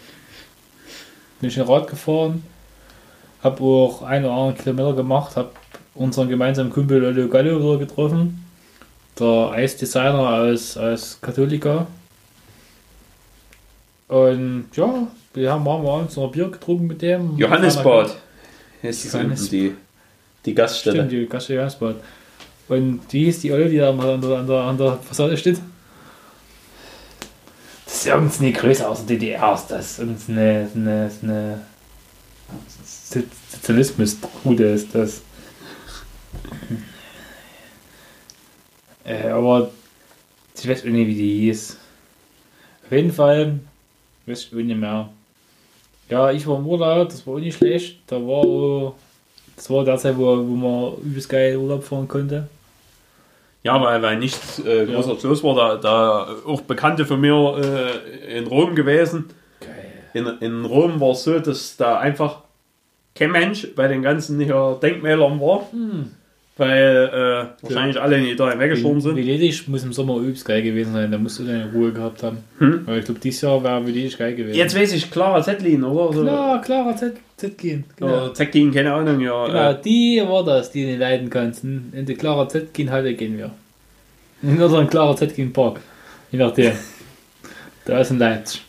bin schön Rad gefahren. Habe auch ein oder anderen Kilometer gemacht. Habe unseren gemeinsamen Kumpel Lolo Gallo wieder getroffen. Der Eisdesigner aus, aus Katholika. Und ja, wir haben abends noch ein Bier getrunken mit dem. Johannesbad. Ist Johannes- die, die Gaststätte. Stimmt, die Gaststätte Johannesbad. Und die ist die Olle, die da mal an der, an der, an der Fassade steht. Ist irgendeine Größe aus der DDR. Ist das und eine, eine, Sozialismus-Trude ist das. Äh, aber ich weiß nicht, wie die hieß. Auf jeden Fall, weiß ich nicht mehr. Ja, ich war im Urlaub, das war auch nicht schlecht. Da war das war der Zeit, wo, wo man übelst geil Urlaub fahren konnte. Ja, weil, weil nichts äh, großartig los war. Da, da auch Bekannte von mir äh, in Rom gewesen. Geil. In, in Rom war es so, dass da einfach kein Mensch bei den ganzen hier Denkmälern war. Weil äh, wahrscheinlich alle in Italien weggestorben sind. Venedig muss im Sommer übelst geil gewesen sein, da musst du deine Ruhe gehabt haben. Hm? Weil ich glaube, dieses Jahr wäre Venedig geil gewesen. Jetzt weiß ich, Clara Zettlin, oder? So. Klar, Clara Z, Z gehen. Genau. Zettlin, keine Ahnung, ja. Genau, Äh, die war das, die du nicht leiden kannst. In die Clara Z gehen halt gehen wir. In unseren Clara Z gehen Park. Je nachdem. da ist ein Leipzig.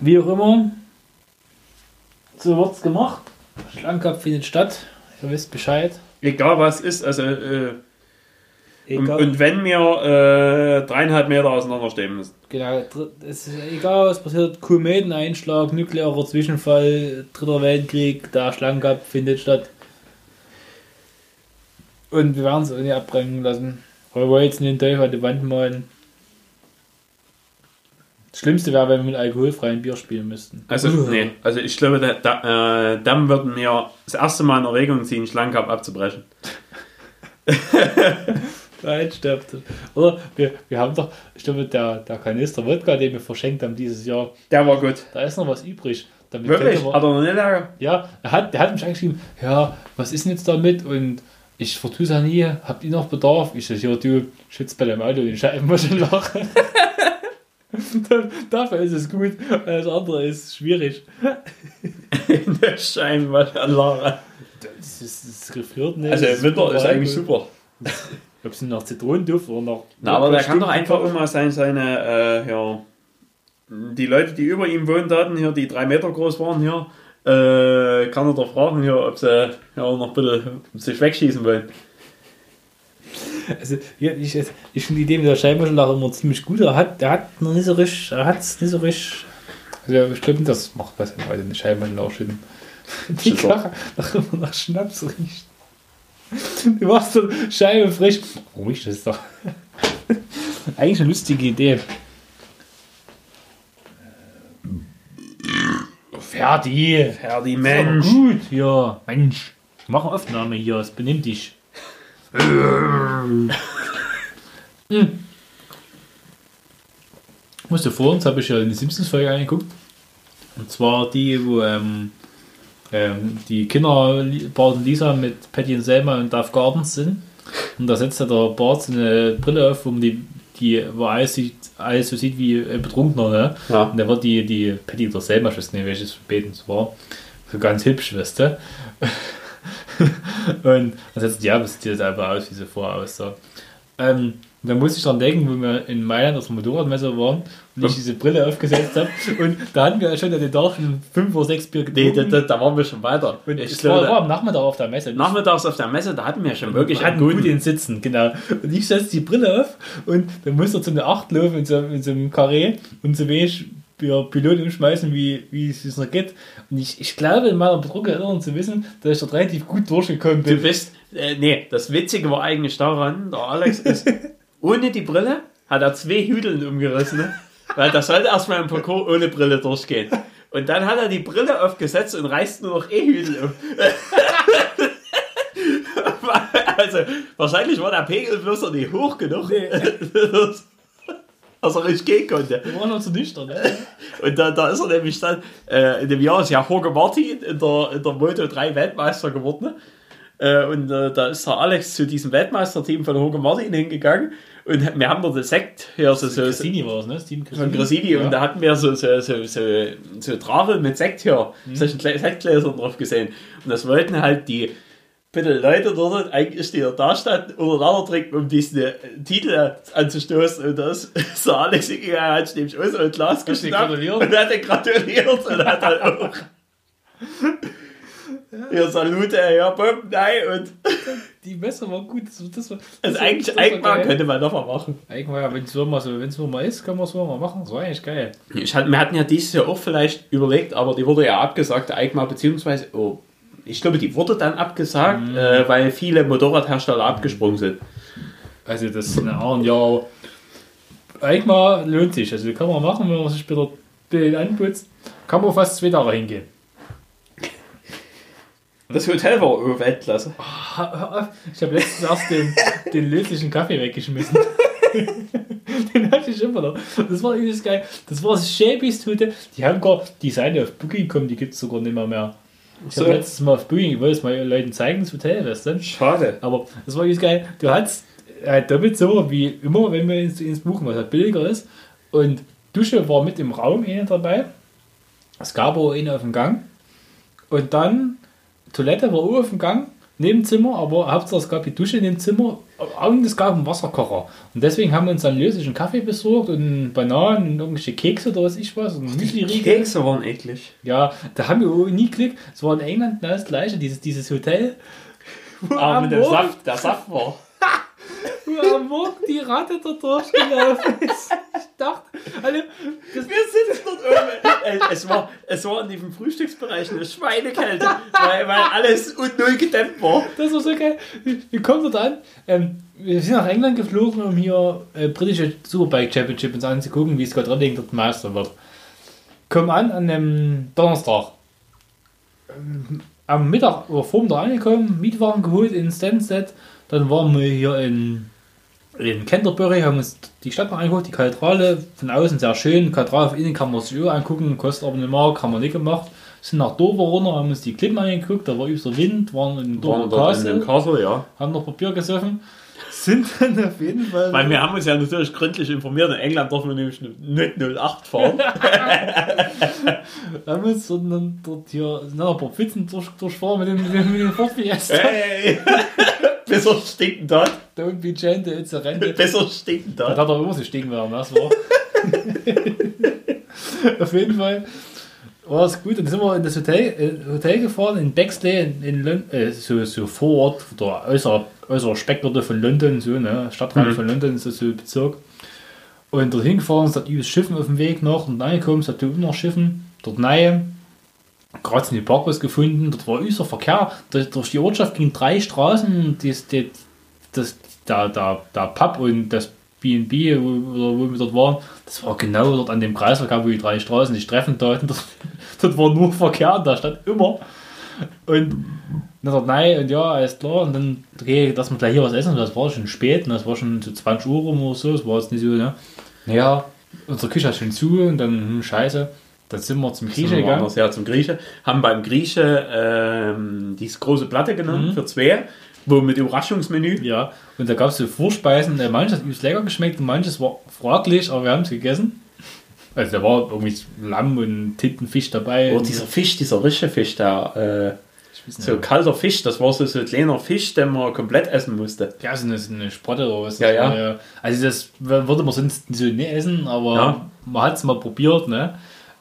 Wie auch immer. So wird's gemacht. Schlankkampf findet statt. Ihr wisst Bescheid. egal was ist, also äh, und, und wenn wir äh, dreieinhalb Meter auseinander stehen müssen. genau, es ist egal was passiert. Kometeneinschlag, nuklearer Zwischenfall, dritter Weltkrieg, der Schlankkampf findet statt. Und wir werden es auch nicht abbrennen lassen. Weil wir jetzt den Teufel an die Wand malen. Das Schlimmste wäre, wenn wir mit alkoholfreiem Bier spielen müssten. Also, nee, also ich glaube, da, da, äh, dann würden wir das erste Mal in Erwägung ziehen, Schlangencup abzubrechen. Nein, stirbt. Oder wir, wir haben doch, ich glaube, der, der Kanister Wodka, den wir verschenkt haben dieses Jahr, Der war gut. da ist noch was übrig. Damit Wirklich? man- Hat er noch nicht lange? Ja, er hat, der hat mich angeschrieben, ja, was ist denn jetzt damit? Und ich vertue es ja nie, habt ihr noch Bedarf? Ich sage, ja, du schützt bei deinem Auto den Scheibenwaschelach. Dafür ist es gut, alles andere ist schwierig. Der Scheinwaschanlage. Das, ist, das gefriert nicht. Also das Winter ist eigentlich super. Ob es nach Zitronenduft oder nach. Na, aber der kann doch einfach immer sein, seine, äh, ja, die Leute, die über ihm wohnen, hatten hier, die drei Meter groß waren hier, äh, kann er doch fragen hier, ob sie ja, noch bitte sich wegschießen wollen. Also, ja, ich, ich finde die Idee mit der Scheibenwaschelach immer ziemlich gut. Er hat, der hat noch nicht so richtig, er hat es nicht so richtig. Also, ich glaube, das macht was, wenn Leute eine Scheibenwaschelach schütten. Die. Karre nach, immer nach Schnaps riecht. Du machst so Scheibe frisch. Ruhig, das ist doch. Eigentlich eine lustige Idee. Fertig. Ja, die Mensch. Gut, ja. Mensch. Machen Aufnahme hier, es benimmt dich. Hm. Musste vor uns, habe ich ja eine Simpsons-Folge angeguckt. Und zwar die, wo ähm, ähm, die Kinder Bart und Lisa mit Patty und Selma und Duff Gardens sind. Und da setzt ja der Bart so eine Brille auf, um die, die wo alles, sieht, alles so sieht wie ein Betrunkener. Ne? Ja. Und da wird die, die Patty oder Selma, ich weiß nicht, welches beiden es war, so ganz hübsch, weißt du. und dann die, ja, das sieht jetzt einfach aus, wie sie vorher aussah. Ähm, dann musste ich dran denken, wo wir in Mailand auf der Motorradmesse waren und ich diese Brille aufgesetzt habe. Und da hatten wir schon an den Tag schon fünf oder sechs Bier Nee, getrunken. da, da, da waren wir schon weiter. und Ich war, glaube, war am Nachmittag auf der Messe. nachmittags auf der Messe, da hatten wir schon wirklich wir einen gut guten. den Sitzen, genau. Und ich setze die Brille auf und dann muss er zu einer Acht laufen in so, in so einem Karree und so wenig wir Pilot umschmeißen, wie, wie es es noch geht. Und ich, ich glaube, in meiner betrunkenen Erinnerung zu wissen, dass ich dort relativ gut durchgekommen Du bin. bist, äh, nee, das Witzige war eigentlich daran, der Alex ist, ohne die Brille hat er zwei Hüdeln umgerissen, ne? weil das sollte erstmal im Parcours ohne Brille durchgehen. Und dann hat er die Brille aufgesetzt und reißt nur noch E-Hüdel um. also, wahrscheinlich war der Pegel bloß noch nicht hoch genug, dass er nicht gehen konnte. Wir waren noch zu nüchtern. Ne? Und da, da ist er nämlich dann, äh, in dem Jahr ist ja Jorge Martin in der, in der Moto 3 Weltmeister geworden. Äh, und äh, da ist der Alex zu diesem Weltmeisterteam von Jorge Martin hingegangen. Und wir haben dort den Sekt hier, so, so, so Cassini war es, ne? Das Team von Gresini. Ja. Und da hatten wir so, so, so, so, so Travel mit Sekt hier, solchen Kle- Sektgläsern drauf gesehen. Und das wollten halt die bitte Leute dort eigentlich, die da standen, untereinander trinken, um diesen äh, Titel anzustoßen. Und das ist der Alex hingegangen, hat nämlich so ein Glas geschnappt und hat ihn gratuliert und hat halt auch hier Salute, ja, Bomben, nein und Die Messer waren gut. Das, das war, das also eigentlich, das war eigentlich mal geil. könnte man nochmal machen. Eigentlich war ja, wenn es so mal so, wenn es so mal ist, können wir es so mal machen. Das war eigentlich geil. Ich wir hatten ja dieses Jahr auch vielleicht überlegt, aber die wurde ja abgesagt, Eigmar, beziehungsweise, oh, ich glaube, die wurde dann abgesagt, äh, weil viele Motorradhersteller abgesprungen sind. Also das ist eine Ahnung, ja. Eigentlich mal lohnt sich. Also kann man machen, wenn man sich später Bild anputzt. Kann man fast zwei Tage hingehen. Das Hotel war Weltklasse. Auf. Ich habe letztens erst den, den löslichen Kaffee weggeschmissen. den hatte ich immer noch. Das war übelst geil. Das war das schäbigste Hotel. Die haben gar, die Seite auf Booking kommen, die gibt es sogar nicht mehr. mehr. Ich So. habe letztes Mal auf Booking, ich wollte es mal Leuten zeigen, das Hotel, weißt du? Schade. Aber das war übelst geil. Du hattest äh, Doppelzimmer wie immer, wenn wir ins, ins buchen, was halt billiger ist. Und Dusche war mit im Raum eine dabei. Es gab auch eine auf dem Gang. Und dann Toilette war auch auf dem Gang, neben dem Zimmer, aber Hauptsache es gab die Dusche in dem Zimmer und es gab einen Wasserkocher. Und deswegen haben wir uns dann löslichen Kaffee besorgt und Bananen und irgendwelche Kekse oder was ich was. Und Müsli-Riegel. Kekse waren eklig. Ja, da haben wir nie Glück. Es war in England genau das gleiche, dieses, dieses Hotel. wo Aber mit dem Saft, der Saft war. wo am Morgen die Ratte da durchgelaufen ist. Ich dachte, alle, das, Wir sitzen dort oben. Es, war, es war in diesem Frühstücksbereich eine Schweinekälte, weil, weil alles und null gedämmt war. das war so geil. Wir kommen dort an. Ähm, wir sind nach England geflogen, um hier äh, britische Superbike Championship uns anzugucken, wie Scott Redding dort Meister wird. Kommen an an einem Donnerstag. Ähm, am Mittag oder vor Mittag angekommen, Mietwagen geholt in Stansted. Dann waren wir hier in, in Canterbury, haben uns die Stadt noch angeguckt, die Kathedrale. Von außen sehr schön. Kathedrale von innen kann man sich auch angucken, kostet aber eine Mark, haben wir nicht gemacht. Sind nach Dover runter, haben uns die Klippen angeguckt, da war übelster Wind, waren in Dover Castle, Castle, ja. haben noch Papier gesoffen. Sind dann auf jeden Fall. Weil wir haben uns ja natürlich gründlich informiert. In England dürfen wir nämlich nicht 08 fahren. haben uns dann dort hier sind dann ein paar Pfützen durch, durchfahren mit dem, mit dem, mit dem Ford Fiesta. hey! Besser stinken dort. Don't be gentle, it's a rente. Besser stinken Das dort. hat er immer so stehen werden, das war. Auf jeden Fall war es gut. Dann sind wir in das Hotel, äh, Hotel gefahren, in Bexley, in, in Lon äh, so, so vor Ort, der äußere, äußere Speckgürtel von London, so, ne, Stadtrand Mhm. von London, so, so Bezirk. Und dorthin gefahren, es hat übelst Schiffen auf dem Weg noch und reingekommen, es hat immer noch Schiffen, dort rein. Gerade sind die Parkplatz gefunden, dort war übelster Verkehr. Durch, durch die Ortschaft gingen drei Straßen, die, die, das, der, der, der Pub und das B&B, wo, wo wir dort waren, das war genau dort an dem Kreisverkehr, wo die drei Straßen sich treffen dort. Dort, dort war nur Verkehr, da stand immer. Und dann dort nein und ja, alles klar. Und dann, okay, dass wir gleich hier was essen, das war schon spät, ne, das war schon so 20 Uhr rum oder so, das war jetzt nicht so, ne. Naja, unsere Küche hat schon zu und dann, hm, scheiße, dann sind wir zum Grieche Sind wir gegangen. anders, ja, zum Grieche. Haben beim Grieche ähm, diese große Platte genommen für zwei, wo mit Überraschungsmenü. Ja, und da gab es so Vorspeisen, äh, manches hat übelst lecker geschmeckt und manches war fraglich, aber wir haben es gegessen. Also da war irgendwie Lamm und Tintenfisch dabei. Oh, dieser Fisch, dieser rische Fisch, der äh, so nicht. kalter Fisch, das war so, so ein kleiner Fisch, den man komplett essen musste. Ja, so eine, so eine Sprotte oder was. Ja, ja. war Also das würde man sonst so nicht essen, aber Ja. man hat es mal probiert. Ne?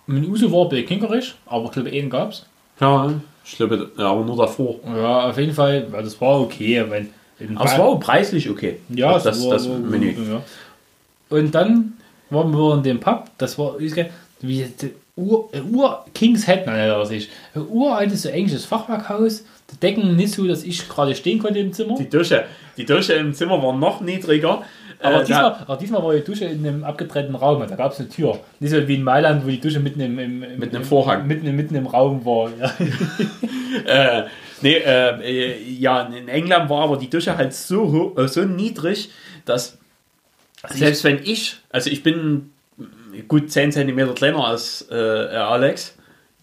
Mit Uso war ein bisschen kinkerisch, aber ich glaube, einen gab es. Ja, ich glaube, ja, aber nur davor. Ja, auf jeden Fall, das war okay. Wenn, Aber es war auch preislich okay. Ja, das, war, das war, Menü. Ja. Und dann waren wir in dem Pub, das war wie Ur, Ur King's Head, nein, das ich. Ein uraltes, so englisches Fachwerkhaus. Die Decken nicht so, dass ich gerade stehen konnte im Zimmer. Die Dusche, die Dusche im Zimmer war noch niedriger. Aber, Äh, diesmal, aber diesmal war die Dusche in einem abgetrennten Raum. Da gab es eine Tür. Nicht so wie in Mailand, wo die Dusche mitten im, im, im Mit einem Vorhang. Mitten, mitten im Raum war. Ja. äh, Nee, äh, äh, ja, in England war aber die Dusche halt so, hoch, äh, so niedrig, dass selbst wenn ich, also ich bin gut 10 cm kleiner als äh, Alex,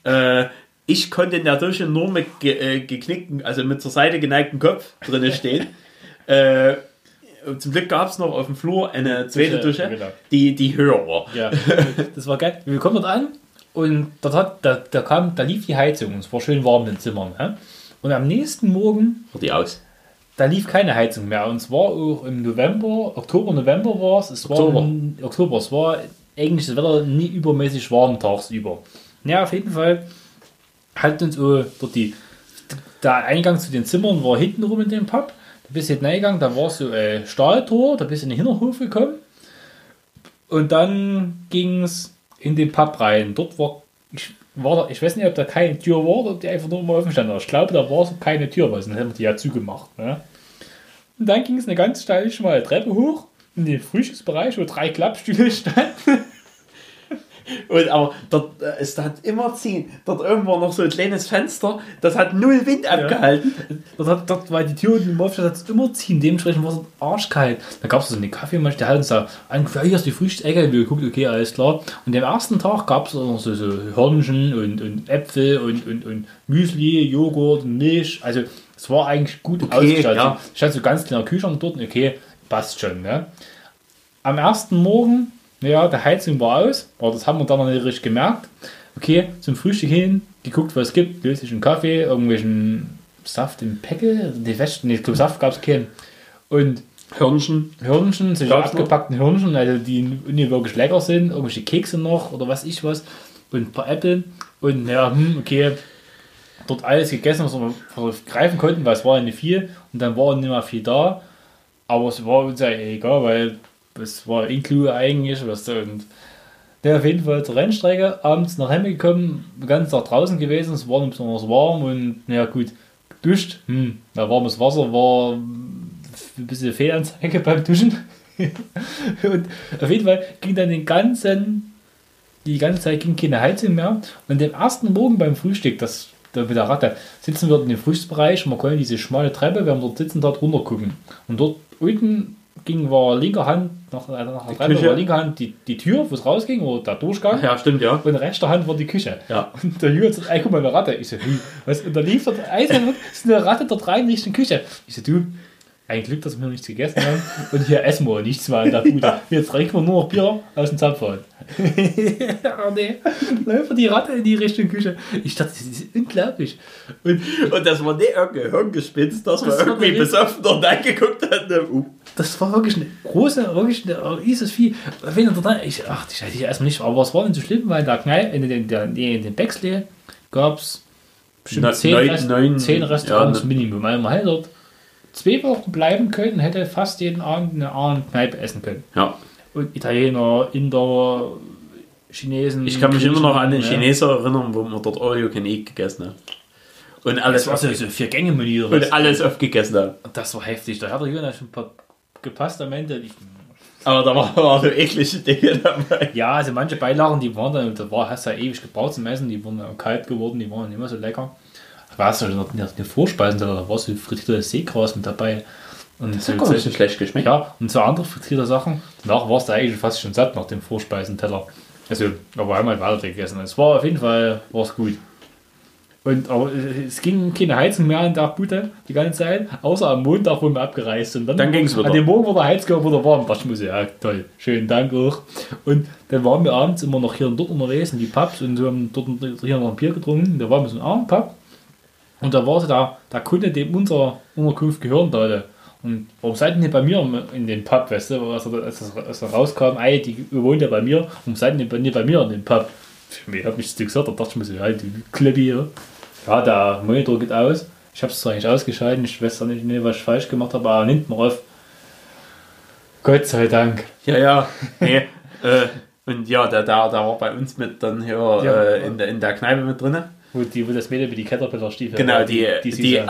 äh, ich konnte in der Dusche nur mit ge äh, geknickten, also mit zur Seite geneigten Kopf drinne stehen. zum Glück gab es noch auf dem Flur eine zweite Dusche, genau. die, die höher war. Ja, das war geil. Wir kommen dort an und dort hat, da, da, kam, da lief die Heizung und es war schön warm in den Zimmern. Ne? Und am nächsten Morgen, War die aus? da lief keine Heizung mehr. Und es war auch im November, Oktober, November war es. Es war Oktober. im Oktober. Es war eigentlich das Wetter nie übermäßig warm tagsüber. Ja, auf jeden Fall hat uns auch dort die, der Eingang zu den Zimmern war hinten rum in dem Pub. Bist du reingegangen, da war so ein Stahltor, da bist du in den Hinterhof gekommen. Und dann ging es in den Pub rein. Dort war, ich, war da, ich weiß nicht, ob da keine Tür war oder ob die einfach nur immer offen stand. Aber ich glaube, da war so keine Tür, weil sonst hätten wir die ja zugemacht. Ne? Und dann ging es eine ganz steile, schmale Treppe hoch in den Frühstücksbereich, wo drei Klappstühle standen. Und, aber dort, äh, es hat immer ziehen. Dort irgendwo noch so ein kleines Fenster, das hat null Wind abgehalten. Dort, hat, dort war die Tür und im Aufstand hat es immer ziehen. Dementsprechend war es arschkalt. Da gab es so eine Kaffeemaschine, der hat uns da angefangen, hier ist die Frühstücksecke. Wir geguckt, okay, alles klar. Und am ersten Tag gab es noch so, so Hörnchen und, und Äpfel und, und, und Müsli, Joghurt, Milch. Also es war eigentlich gut Okay, ausgestattet. ja. Ich hatte so ganz kleiner Kühlschrank dort. Okay, passt schon. Ne? Am ersten Morgen, ja, der Heizung war aus, aber das haben wir dann noch nicht richtig gemerkt. Okay, zum Frühstück hin, geguckt, was es gibt, löslichen Kaffee, irgendwelchen Saft im Päckel, die Wäsche, nee, ich glaube, Saft gab es keinen. Und Hörnchen. Hirnchen, solche Gab's noch? abgepackten Hirnchen, also die nicht wirklich lecker sind, irgendwelche Kekse noch oder was ich was und ein paar Äpfel und ja, hm, okay, dort alles gegessen, was wir was wir greifen konnten, weil es war ja nicht viel und dann war nicht mehr viel da, aber es war uns ja egal, weil es war Inclu eigentlich, was da und der auf jeden Fall zur Rennstrecke, abends nach Hause gekommen, ganzen Tag draußen gewesen, es war nicht besonders warm und ja gut, geduscht, hm, ja, warmes Wasser war ein bisschen Fehlanzeige beim Duschen. und auf jeden Fall ging dann den ganzen, die ganze Zeit ging keine Heizung mehr. Und den ersten Morgen beim Frühstück, das da mit der Ratte, sitzen wir in dem Frühstücksbereich und wir konnten diese schmale Treppe, wir haben dort sitzen, dort runter gucken. Und dort unten ging war linker Hand, nach, nach der Treppe war linker Hand die, die Tür, wo es rausging, oder der Durchgang. Ja, stimmt, ja. Und rechter Hand war die Küche. Ja. Und der Jürgen sagt, ey, guck mal, eine Ratte. Ich so, hm, was? Und da lief dort eiskalt, ist eine Ratte dort rein Richtung Küche. Ich so, du, ein Glück, dass wir noch nichts gegessen haben. Und hier essen wir nichts mehr in der Bude. Jetzt trinken wir nur noch Bier aus dem Zapfhahn. oh nee, läuft die Ratte in die Richtung Küche. Ich dachte, das ist unglaublich. Und Und das war nicht irgendein Hirngespinst, dass Das man irgendwie nicht- besoffen dort reingeguckt hat. Uh. Das war wirklich eine große, wirklich ein riesiges Vieh. Wenn er dort, ich, ach, ich weiß ich erstmal nicht, aber es war nicht so schlimm, weil in der Kneipe, in den, der, in den Bexley gab es bestimmt Ne- zehn, neun- Rest, neun- zehn Restaurants ja, ne- Minimum. Weil man hätte dort zwei Wochen bleiben können, hätte fast jeden Abend eine andere Kneipe essen können. Ja. Und Italiener, Inder, Chinesen. Ich kann mich immer noch an den ja. Chineser erinnern, wo man dort You Can Eat gegessen hat. Und alles, Das war so, so vier Gänge Menü. oder was. und alles aufgegessen hat. Das war heftig. Da hat der Jürgen schon ein paar gepasst am Ende. Ich, Aber da waren war so eklige Dinge dabei. Ja, also manche Beilagen, die waren dann, da war, hast du ja ewig gebraucht zum Essen, die wurden dann kalt geworden, die waren nicht mehr so lecker. Es ja noch eine Vorspeisen, da war so frittiertes Seegras mit dabei. Und so, gar nicht so schlecht geschmeckt. ja, und so andere frittierte Sachen. Danach warst du eigentlich fast schon satt nach dem Vorspeisenteller. Also, aber einmal weiter gegessen. Es war auf jeden Fall war's gut. Und aber es ging keine Heizung mehr in der Bude die ganze Zeit, außer am Montag, wo wir abgereist sind. Dann ging's wieder. An dem Morgen war der Heizkörper wieder warm. Das muss ja toll. Schönen Dank auch. Und dann waren wir abends immer noch hier und dort unterwegs in die Pubs und so haben dort hier noch ein Bier getrunken. Da waren wir so ein Abendpub. Und da war so der, der Kunde, dem unsere Unterkunft gehören sollte. Und warum seid ihr nicht bei mir in den Pub, weißt du? Als er, als er, als er rauskam, ey, die wohnt ja bei mir, warum seid ihr nicht bei, mir in den Pub? Ich hab mich das gesagt, da dachte ich mir so, ja, du Klippi hier. Ja, der Monitor geht aus. Ich habe es zwar nicht ausgeschalten, ich weiß zwar nicht, nee, was ich falsch gemacht habe, aber nimmt mal auf. Gott sei Dank. Ja, ja. Nee, äh, und ja, der, der, der war bei uns mit dann hier Ja. äh, in, der, in der Kneipe mit drin. Wo, die, wo das Mädel mit die Caterpillar-Stiefel Genau, war, die, die, Süße.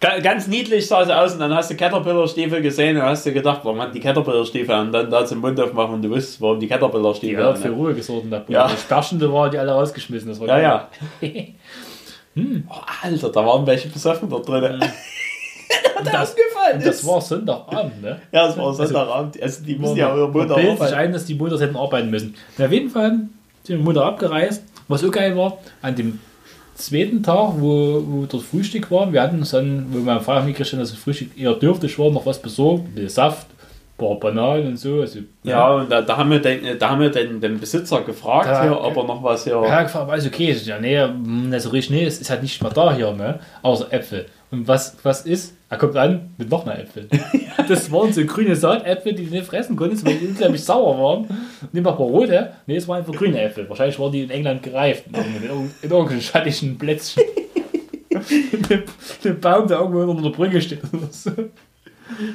Ga- Ganz niedlich sah sie aus und dann hast du Caterpillar-Stiefel gesehen und hast du gedacht, warum hat die Caterpillar-Stiefel und dann da zum Mund aufmachen und du wusstest, warum die Die Caterpillar-Stiefel hat für haben. Ruhe gesorgt in der Bude. Ja. Die Sperrschende war, die alle rausgeschmissen. Das war Ja, geil. ja. Oh, Alter, da waren welche besoffen da drin. Und das, das ist. war Sonntagabend, ne? Ja, es war Sonntagabend. Also die müssen ja Man Mutter bildet sich arbeiten. ein, dass die Mutter hätten arbeiten müssen. Und auf jeden Fall sind die Mutter abgereist. Was so geil war, an dem zweiten Tag, wo, wo dort Frühstück war, wir hatten uns dann, wo mein Vater mitgekriegt hat, dass das Frühstück eher dürftig war, noch was besorgt, Saft, paar Bananen und so. Also, Ja, und da, da haben wir, den, da haben wir den, den Besitzer gefragt, Da- hier, ob er noch was hier. Ja, gefragt, ist okay. So, Ja, nee, hm, nicht so richtig, nee, es ist halt nicht mehr da hier, ne? Außer Äpfel. Und was, was ist? Er kommt an mit noch mehr Äpfeln. Das waren so grüne Saatäpfel, die du nicht fressen konntest, weil die unglaublich sauer waren. Nimm mal rote. Nee, es waren einfach grüne Äpfel. Wahrscheinlich waren die in England gereift. In irgendeinem- in irgendeinem schattigen Plätzchen. Ein Baum, der irgendwo unter der Brücke steht oder so.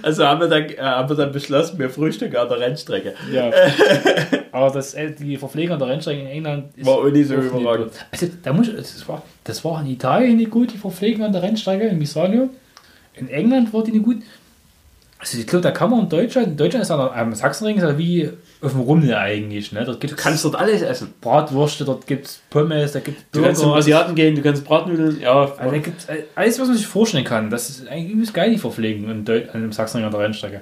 Also haben wir, dann, äh, haben wir dann beschlossen, wir frühstücken an der Rennstrecke. Ja. Aber das, äh, die Verpflegung der Rennstrecke in England ist War auch nicht so überragend. Also, da muss, das, war, das war in Italien nicht gut, die Verpflegung an der Rennstrecke, in Misano. In England war die nicht gut. Also, ich glaube, da kann man in Deutschland, in Deutschland ist ja am Sachsenring ist ja wie auf dem Rummel eigentlich. Ne? Dort gibt Du kannst dort alles essen. Bratwürste, dort gibt es Pommes, da gibt es Du kannst zum Asiaten gehen, du kannst Bratnudeln, ja. Also, da gibt's äh, alles, was man sich vorstellen kann. Das ist eigentlich übelst geil, die Verpflegung in Deu an dem Sachsenring an der Rennstrecke.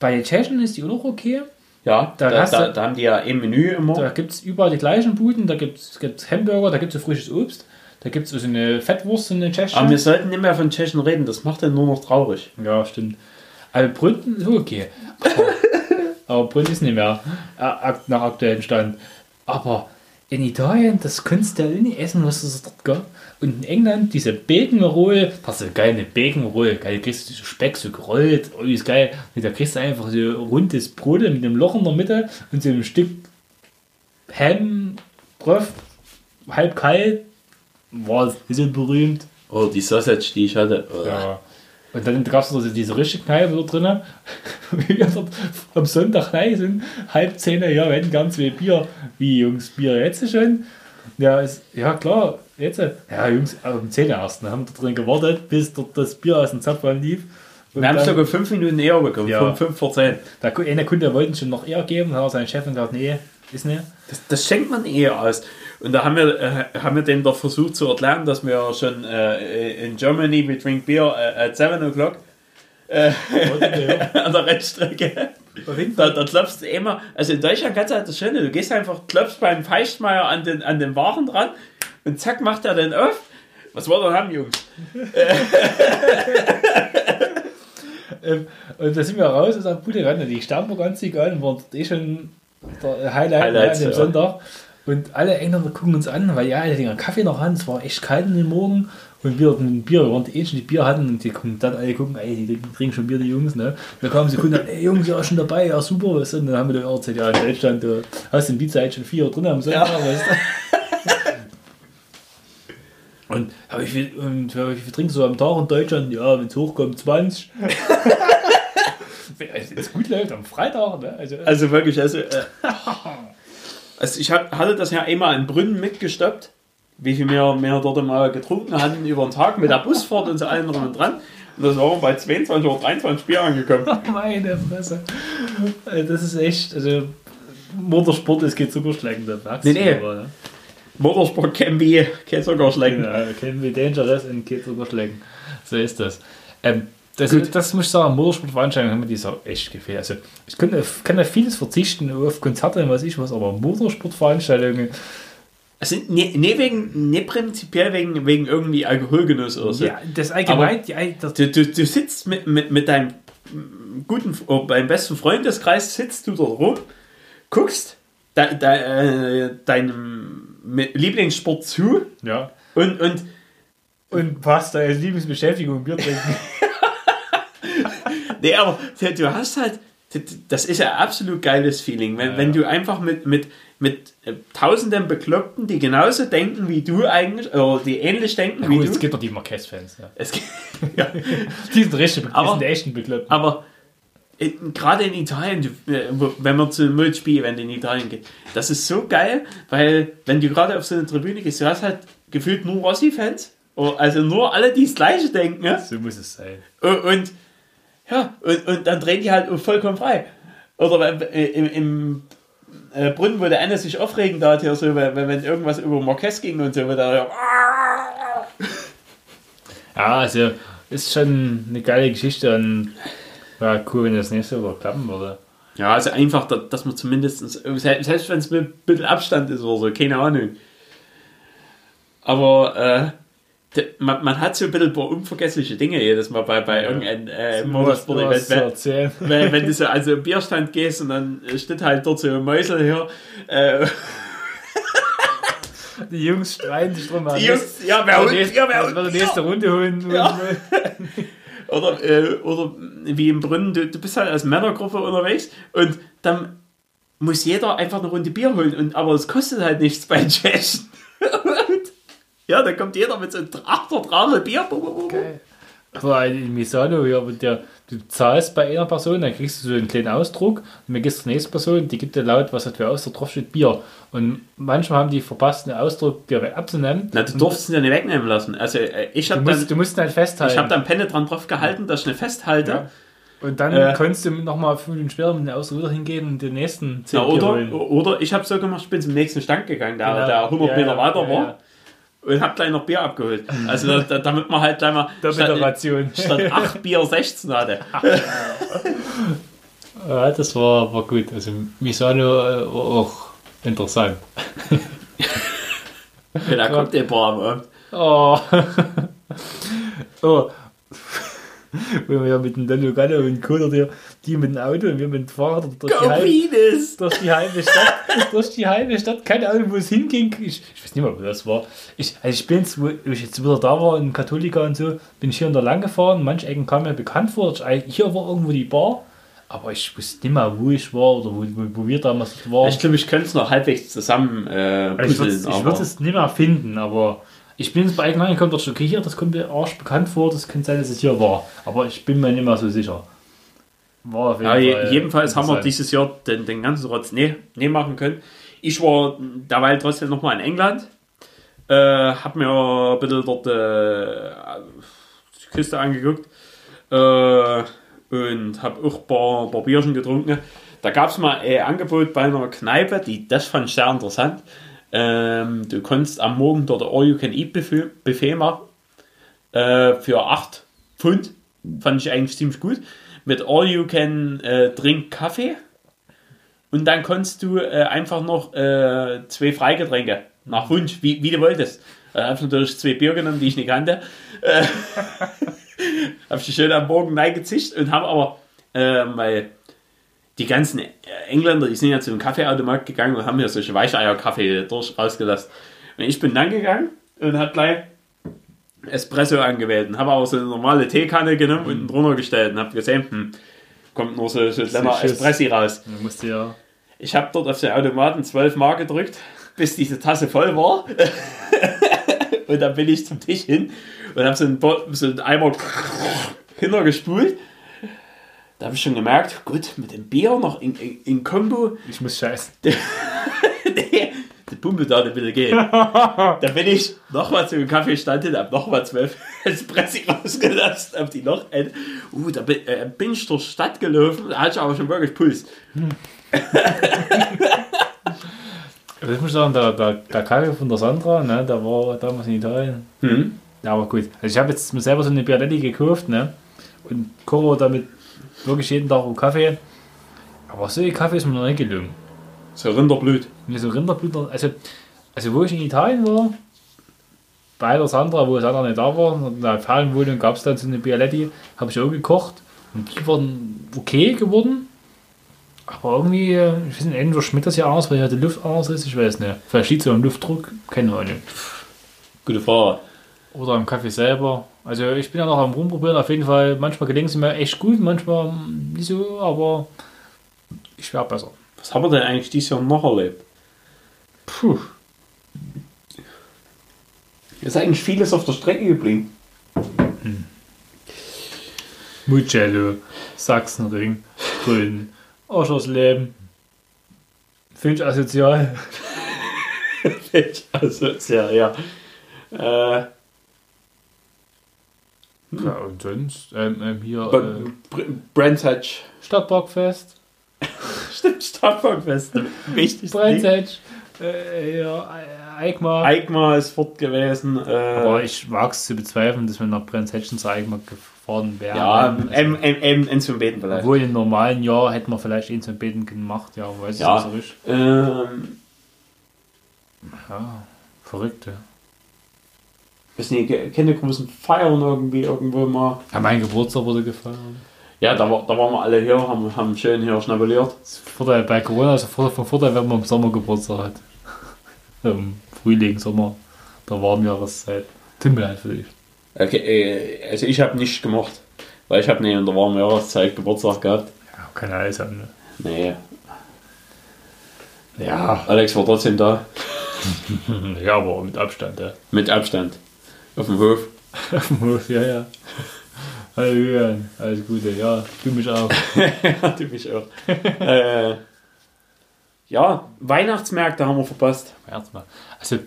Bei den Tschechen ist die auch noch okay. ja, da da, hast da, da haben die ja ein Menü immer. Da gibt es überall die gleichen Buden, da gibt es Hamburger, da gibt es so frisches Obst, da gibt es so eine Fettwurst, so eine Tschechische. Aber wir sollten nicht mehr von Tschechen reden, das macht dann nur noch traurig. Ja, stimmt. Also Bründen ist okay. Aber, aber Bründen ist nicht mehr äh, nach aktuellem Stand. Aber in Italien, das kannst du ja nicht essen, was es dort gab. Und in England, diese Bacon Roll, das ist geil, eine Bacon Roll, geil, da kriegst du so Speck so gerollt, oh, ist geil. Und da kriegst du einfach so rundes Brot mit einem Loch in der Mitte und so ein Stück Ham drauf, halb kalt, war so berühmt. Oh, die Sausage, die ich hatte. Oh. Ja. Und dann gab es also diese richtige Kneipe da drinnen. Wie wir dort am Sonntag rein sind, halb zehn, ja, hätten ganz viel Bier. Wie, Jungs, Bier jetzt schon? Ja, ist, ja klar, jetzt. Ja, Jungs, um 10 erst. Dann haben wir da drin gewartet, bis dort das Bier aus dem Zapfhahn lief. Und Wir haben sogar fünf Minuten eher bekommen, Ja. von 5 vor 10. der eine Kunde wollte schon noch eher geben, hat sein Chef gesagt, nee, ist nicht. Das, das schenkt man eher aus. Und da haben wir, äh, haben wir dem doch versucht zu erklären, dass wir schon äh, in Germany, we drink beer äh, at 7 o'clock äh, an der Rennstrecke. Da, da klopfst du immer, also in Deutschland kannst du halt das Schöne, du gehst einfach, klopfst beim Feichtmeier an den, an den Waren dran und zack, macht er den auf. Was wollt ihr haben, Jungs? Ähm, und da sind wir raus und sagen, gute Rande, die Sternburg-Anzüge an, waren dort eh schon der Highlight Highlights, an dem ja. Sonntag. Und alle Engländer gucken uns an, weil ja, alle den Kaffee noch an, es war echt kalt in den Morgen. Und wir hatten ein Bier, wir waren die Einzigen, die Bier hatten. Und die gucken dann alle gucken, ey, die trinken- trinken schon Bier, die Jungs, ne? Da kamen sie Kunden an, ey Jungs, ja, schon dabei, ja, super, was denn? Dann haben wir dann erzählt, ja, in Deutschland, du hast in die Zeit schon vier drin am Sonntag, weißt du? Und, ja, wie viel, und ja, wie viel trinkst du am Tag in Deutschland? Ja, wenn es hochkommt, 20. Wenn es gut läuft, am Freitag, ne? Also, Also wirklich, also, äh, also ich hatte das ja einmal in Brünn mitgestoppt, wie viel wir, wir dort mal getrunken hatten über den Tag mit der Busfahrt und so allem drum und dran. Und das waren wir bei 22 oder 23 Bier angekommen. meine Fresse. Also, Das ist echt, also Motorsport ist kein Zuckerschlecken, da merkst Nee, nee. aber, ne? Motorsport kennen wie kein Zuckerschlecken. Ja, kennen wir Dangerous und kein Zuckerschlecken. So ist das. Ähm, das, das muss ich sagen, Motorsportveranstaltungen haben mir die so echt gefehlt. Also ich kann, auf- kann auf vieles verzichten, auf Konzerte und was ich was, aber Motorsportveranstaltungen, Also, nee, nee, wegen, nee prinzipiell wegen, wegen irgendwie Alkoholgenuss oder so. ja, das allgemein, die, das, Du, du, du sitzt mit, mit, mit deinem guten, oh, beim besten Freundeskreis, sitzt du dort rum, guckst de, de, äh, deinem Lieblingssport zu ja. und, und Und Pasta als Lieblingsbeschäftigung, Bier trinken. nee, aber du hast halt, das ist ja ein absolut geiles Feeling, wenn, Ja, wenn du einfach mit, mit, mit äh, tausenden Bekloppten, die genauso denken wie du eigentlich, oder die ähnlich denken Ja, wie gut, du. es gibt doch die Marquez-Fans. Ja. Es gibt, ja. Die sind richtig, die Aber- sind echten Bekloppten. Aber gerade in Italien, äh, wenn man zu einem Multispiel, wenn in Italien geht, das ist so geil, weil wenn du gerade auf so eine Tribüne gehst, du hast halt gefühlt nur Rossi-Fans, also nur alle, die das Gleiche denken? So muss es sein. und ja, und, und dann drehen die halt vollkommen frei. Oder äh, im, im äh, Brunnen, wo der eine sich aufregen da hier so, wenn, wenn irgendwas über Marquez ging und so, wo der Ja, also ist schon eine geile Geschichte und ja, cool, wenn das nächste Mal klappen würde. Ja, also einfach, da- dass man zumindest, selbst wenn es mit ein bisschen Abstand ist oder so, keine Ahnung. Aber äh, man, man hat so ein bisschen ein paar unvergessliche Dinge jedes Mal bei, bei irgendeinem äh, Motorsport. Du hast zu Wenn, wenn, wenn du so also im Bierstand gehst und dann steht halt dort so ein Mäusel hier. Äh, Die Jungs streiten sich drum. die Jungs, ja, wer holt Bier, wer wird holt die nächste? Runde holen. Ja. Oder, äh, oder wie im Brunnen, du, du bist halt als Männergruppe unterwegs und dann muss jeder einfach eine Runde Bier holen. Und, aber es kostet halt nichts bei den Tschechen. Ja, dann kommt jeder mit so einem Achter Trage Bier. Aber in Misano, ja, der, du zahlst bei einer Person, dann kriegst du so einen kleinen Ausdruck und dann gehst du zur nächsten Person, die gibt dir laut, was hat für Ausdruck drauf steht, Bier. Und manchmal haben die verpasst, einen Ausdruck Bier abzunehmen. Na, du durftest ihn ja nicht wegnehmen lassen. Also äh, ich Du habe musst, dann, du musst ihn halt festhalten. ich hab dann penetrant drauf gehalten, dass ich nicht festhalte. Ja. und dann Äh. konntest du nochmal fünf Minuten später mit dem Ausdruck wieder hingehen und den nächsten zehn Ja, Bier oder, oder ich habe so gemacht, ich bin zum nächsten Stand gegangen, der, Genau. der 100 Ja, Meter ja, weiter war. Und hab gleich noch Bier abgeholt. Also da, da, damit man halt gleich mal Doppelte Ration. statt 8 Bier 16 hatte. Ja, das war, war gut. Also Misano äh, war auch interessant. Ja, da kommt der Bar am Abend. Oh. oh. Wenn wir ja mit dem Lollo Gallo und Koder, die, die mit dem Auto und wir mit dem Fahrrad durch die, halbe, durch die halbe Stadt, durch die halbe Stadt, keine Ahnung, wo es hinging. Ich, ich weiß nicht mehr, wo das war. Ich, also ich bin jetzt, wo ich jetzt wieder da war, in Katholika und so, bin ich hier in der Lang gefahren. Manche Ecken kamen mir bekannt vor. Ich, hier war irgendwo die Bar, aber ich wusste nicht mehr, wo ich war oder wo, wo, wo wir damals waren. Ich glaube, ich könnte es noch halbwegs zusammen äh, Ich würde puzzeln. ich aber- würd es nicht mehr finden, aber ich bin jetzt bei Eigen angekommen, dachte, okay, hier, das kommt mir arsch bekannt vor, das könnte sein, dass es hier war. Aber ich bin mir nicht mehr so sicher. War auf jeden Ja, Fall jedenfalls haben wir dieses Jahr den, den ganzen Rotz nee, nee machen können. Ich war dabei trotzdem nochmal in England. Äh, hab mir ein bisschen dort äh, die Küste angeguckt. Äh, und hab auch ein paar, paar Bierchen getrunken. Da gab es mal ein Angebot bei einer Kneipe, die, das fand ich sehr interessant. Ähm, du konntest am Morgen dort All-You-Can-Eat-Buffet Buffet machen. Äh, für 8 Pfund. Fand ich eigentlich ziemlich gut. Mit All-You-Can-Drink Kaffee. Und dann konntest du äh, einfach noch äh, zwei Freigetränke nach Wunsch, wie, wie du wolltest. Da habe ich natürlich zwei Bier genommen, die ich nicht kannte. Äh, habe ich schön am Morgen reingezischt und habe aber, äh, weil die ganzen Engländer, die sind ja zu einem Kaffeeautomat gegangen und haben mir solche Weicheier-Kaffee rausgelassen. Und ich bin dann gegangen und habe gleich Espresso angewählt und habe auch so eine normale Teekanne genommen und drunter gestellt und habe gesehen, hm, kommt nur so, so ein Schiss. Espressi raus. Ja. Ich habe dort auf den Automaten 12 Mark gedrückt, bis diese Tasse voll war. und dann bin ich zum Tisch hin und habe so einen, so einen Eimer hintergespult. Da habe ich schon gemerkt, gut, mit dem Bier noch in, in, in Kombo, Ich muss scheißen. nee, der Pumpe da nicht wieder gehen. da bin ich nochmal zu dem Kaffeestand hin, hab nochmal zwölf Espressi rausgelassen, hab die noch ein. Uh, da bin, äh, bin ich durch die Stadt gelaufen, da hatte ich aber schon wirklich Puls. Also ich muss sagen, der, der, der Kaffee von der Sandra, ne, der war damals in Italien. Mhm. Ja, aber gut. Also ich habe jetzt mir selber so eine Bialetti gekauft, ne? Und koche damit wirklich jeden Tag einen Kaffee. Aber so ein Kaffee ist mir noch nicht gelungen. So Rinderblut. Mir so Rinderblüter, also, also wo ich in Italien war, bei der Sandra, wo Sandra nicht da war, in der Ferienwohnung gab es dann so eine Bialetti, habe ich auch gekocht und die waren okay geworden. Aber irgendwie, äh, ich weiß nicht, entweder schmeckt das ja anders, weil ja die Luft anders ist, ich weiß nicht. Vielleicht liegt es am Luftdruck, keine Ahnung. Gute Frage. Oder am Kaffee selber. Also ich bin ja noch am rumprobieren, auf jeden Fall. Manchmal gelingen sie mir echt gut, manchmal nicht so, aber ich wäre besser. Was haben wir denn eigentlich dieses Jahr noch erlebt? Puh. Ist eigentlich vieles auf der Strecke geblieben. Mugello, Sachsenring, Grün, Oschersleben. Finde ich asozial. also, ja, ja. Äh, Ja, und sonst ähm, ähm, hier äh, Br- Brandtouch. Stadtparkfest, Stimmt, Startbankfest. Wichtig. Brandtouch, Äh, ja, Eigmar. Eigmar ist fort gewesen. Äh, Aber ich wage es zu bezweifeln, dass wir nach Brenzhettchen zu Eigmar gefahren wären. ja, Also, M, M, M, M zum Beten vielleicht. obwohl im normalen Jahr hätten wir vielleicht ihn zum Beten gemacht, ja, weiß Ja. ich nicht so richtig. Ähm, Ja, verrückt, ja. Ist nicht, keine großen Feiern irgendwie irgendwo mal. Ja, mein Geburtstag wurde gefeiert. Ja, da, war, da waren wir alle hier, haben, haben schön hier schnabuliert. Vorteil bei Corona ist von von Vorteil, wenn man im Sommer Geburtstag hat. Im Frühling, Sommer, der warmen Jahreszeit. Timmel halt für dich. Okay, äh, also ich habe nicht gemacht, weil ich habe nicht in der warmen Jahreszeit Geburtstag gehabt. Ja, ja alles sein. Ne? Nee, Ja. Alex war trotzdem da, ja, aber mit Abstand, ja. mit Abstand, auf dem Hof. ja, ja. Hallo Julian, alles Gute, ja, du mich auch. ja, du bist auch. äh, ja, Weihnachtsmärkte haben wir verpasst. Weihnachtsmann. Also,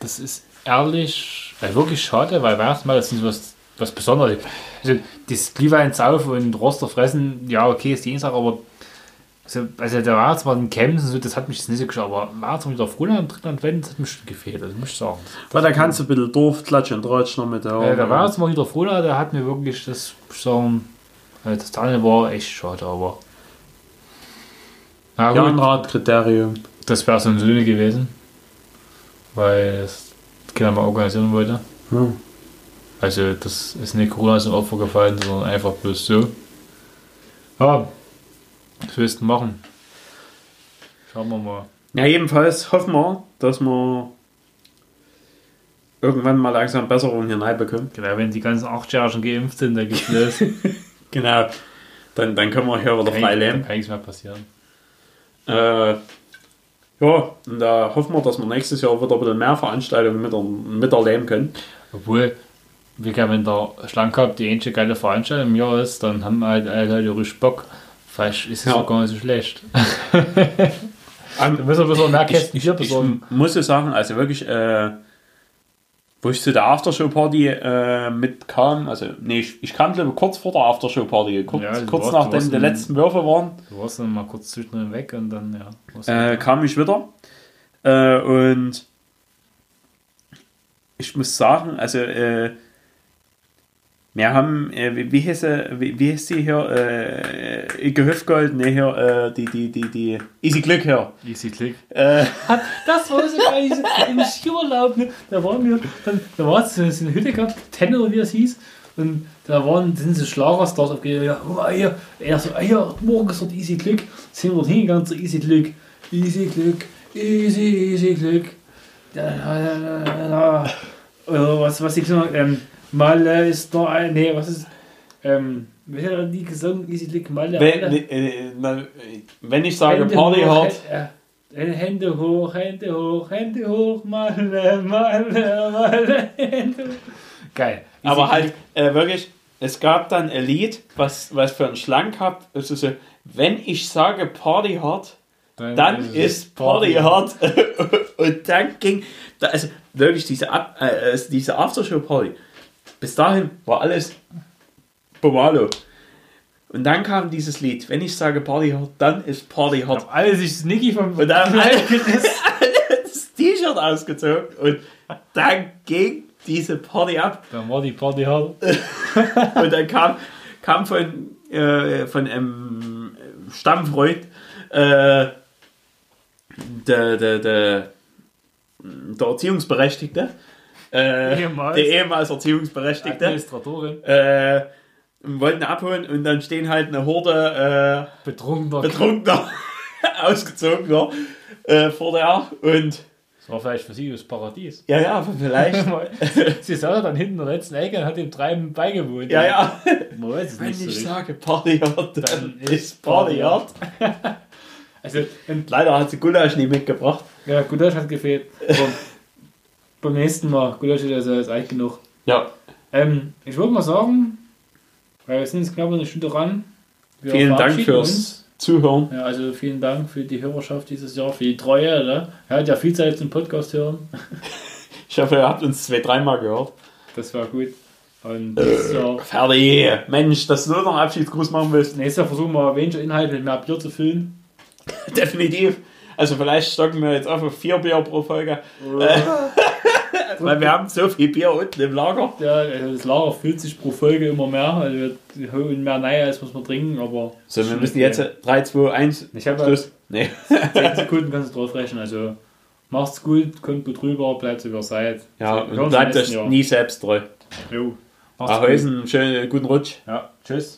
das ist ehrlich, äh, wirklich schade, weil Weihnachtsmann das ist was, was Besonderes. Also, das Glühwein saufen und Roster fressen, ja, okay, ist die eine Sache, aber also, also der Weihnachtsmann in Chemnitz, und so, das hat mich jetzt nicht so geschaut, aber Weihnachtsmann wieder auf Frohland, Drittland, Wend, das hat mich schon gefehlt, also muss ich sagen. Weil da kannst du ein bisschen Dorfklatschen und Tratsch noch mit der Äh, der Weihnachtsmann wieder Frohland, der hat mir wirklich, das muss ich sagen, äh, das andere war echt schade, aber. Na gut, Jahrenradkriterium. das wäre so ein Söhne gewesen, weil es Kinder mal organisieren wollte. Hm. Also das ist nicht Corona zum Opfer gefallen, sondern einfach bloß so. Ja, was willst du machen? Schauen wir mal. Ja, jedenfalls hoffen wir, dass wir irgendwann mal langsam Besserung hier reinbekommen. Genau, wenn die ganzen Achtjährigen geimpft sind, dann geht's los. Genau. Dann, dann können wir hier wieder frei leben. kann nichts mehr passieren. Äh, ja, und da hoffen wir, dass wir nächstes Jahr wieder ein bisschen mehr Veranstaltungen mit, miterleben können. Obwohl, wie wenn der Schlangencup die einzige geile Veranstaltung im Jahr ist, dann haben halt alle Leute richtig Bock. Vielleicht ist es Ja. auch gar nicht so schlecht. Müssen wir ein bisschen mehr Kästen ich, Bier ich, besorgen. muss ja sagen, also wirklich, äh, wo ich zu der Aftershow-Party äh, mitkam, also nee, ich, ich kam glaube kurz vor der Aftershow-Party, kurz, Ja, du kurz warst- du nachdem die letzten Würfe waren, Du warst dann mal kurz zwischendrin weg und dann, ja. du äh, kam ich wieder. Äh, und ich muss sagen, also äh, wir haben, äh, wie, wie, hieß, sie- wie, wie hieß die hier, äh, Gehöfgold, ne hier, äh, die, die, die, die, Easy Glück hier. Easy Click. Äh, Das war so geil, im Skiurlaub. Ne? Da waren wir, dann, da war es so so eine Hütte gehabt, Tenne oder wie es hieß. Und da waren, sind so Schlagerstars aufgegangen. Ja, guck mal hier. Er so, ah, ja, morgen ist dort Easy Glück. Sind wir dort hingegangen zu Easy Glück. Easy Glück, Easy, Easy Glück. Da, da, da, da, da. Oder was, was ich gesagt ähm, Malle ist noch ein, nee, was ist, ähm, wie hat er die gesungen? Easy Glück, Malle. wenn, äh, wenn ich sage Hände Party hoch, hart, Hä- äh, Hände hoch, Hände hoch, Hände hoch, Malle, Malle, Malle, Hände hoch. Geil. Wie aber halt äh, wirklich, es gab dann ein Lied, was, was für einen Schlang gehabt, also so, wenn ich sage Party hard, dann ist Party hard. und dann ging, da, also wirklich diese, Ab, äh, diese Aftershow-Party, bis dahin war alles Bomalo. Und dann kam dieses Lied, wenn ich sage Party hard, dann ist Party hard. Haben alle sich das Niki vom Und dann Kleid alle das T-Shirt ausgezogen und dann ging diese Party ab. Dann war die Party hart. Und dann kam, kam von, äh, von einem Stammfreund äh, der, der, der, der Erziehungsberechtigte, äh, Ehemals. der ehemals Erziehungsberechtigte, Administratorin. äh, wollten abholen und dann stehen halt eine Horde Betrunkener. äh, Betrunkener, ausgezogener äh, vor der und Das war vielleicht für sie das Paradies. ja, ja, vielleicht. Sie saß dann hinten in der letzten Ecke und hat dem Treiben beigewohnt. ja, ja. Man weiß es Wenn nicht so ich richtig. sage Party hard, dann Dann ist ist Party Party hard. Also, und, Leider hat sie Gulasch nie mitgebracht. ja, Gulasch hat gefehlt. Beim nächsten Mal, Gulasch ist also ist eigentlich genug. Ja, Ähm, ich würde mal sagen, weil wir sind jetzt knapp eine Stunde dran. Wir vielen Dank fürs uns. Zuhören. Ja, also vielen Dank für die Hörerschaft dieses Jahr, für die Treue. Ne? Er hat ja viel Zeit zum Podcast hören. Ich hoffe, ihr habt uns zwei, dreimal gehört. Das war gut. Und Jahr, Fertig. Mensch, dass du noch einen Abschiedsgruß machen willst. nächstes Jahr versuchen wir weniger Inhalt mit mehr Bier zu füllen. Definitiv. Also vielleicht stocken wir jetzt auf vier Bier pro Folge. Äh, Weil wir haben so viel Bier unten im Lager. Ja, also das Lager füllt sich pro Folge immer mehr. Also wir holen mehr rein, als was wir trinken, aber. So, wir müssen jetzt 3, 2, 1. Ich habe Schluss. Nee. 10 Sekunden kannst du drauf rechnen. Also macht's gut, kommt gut rüber, bleibt so wie ihr seid. Ja, und uns bleibt euch nie selbst treu. Jo. Einen schönen guten Rutsch. Ja, tschüss.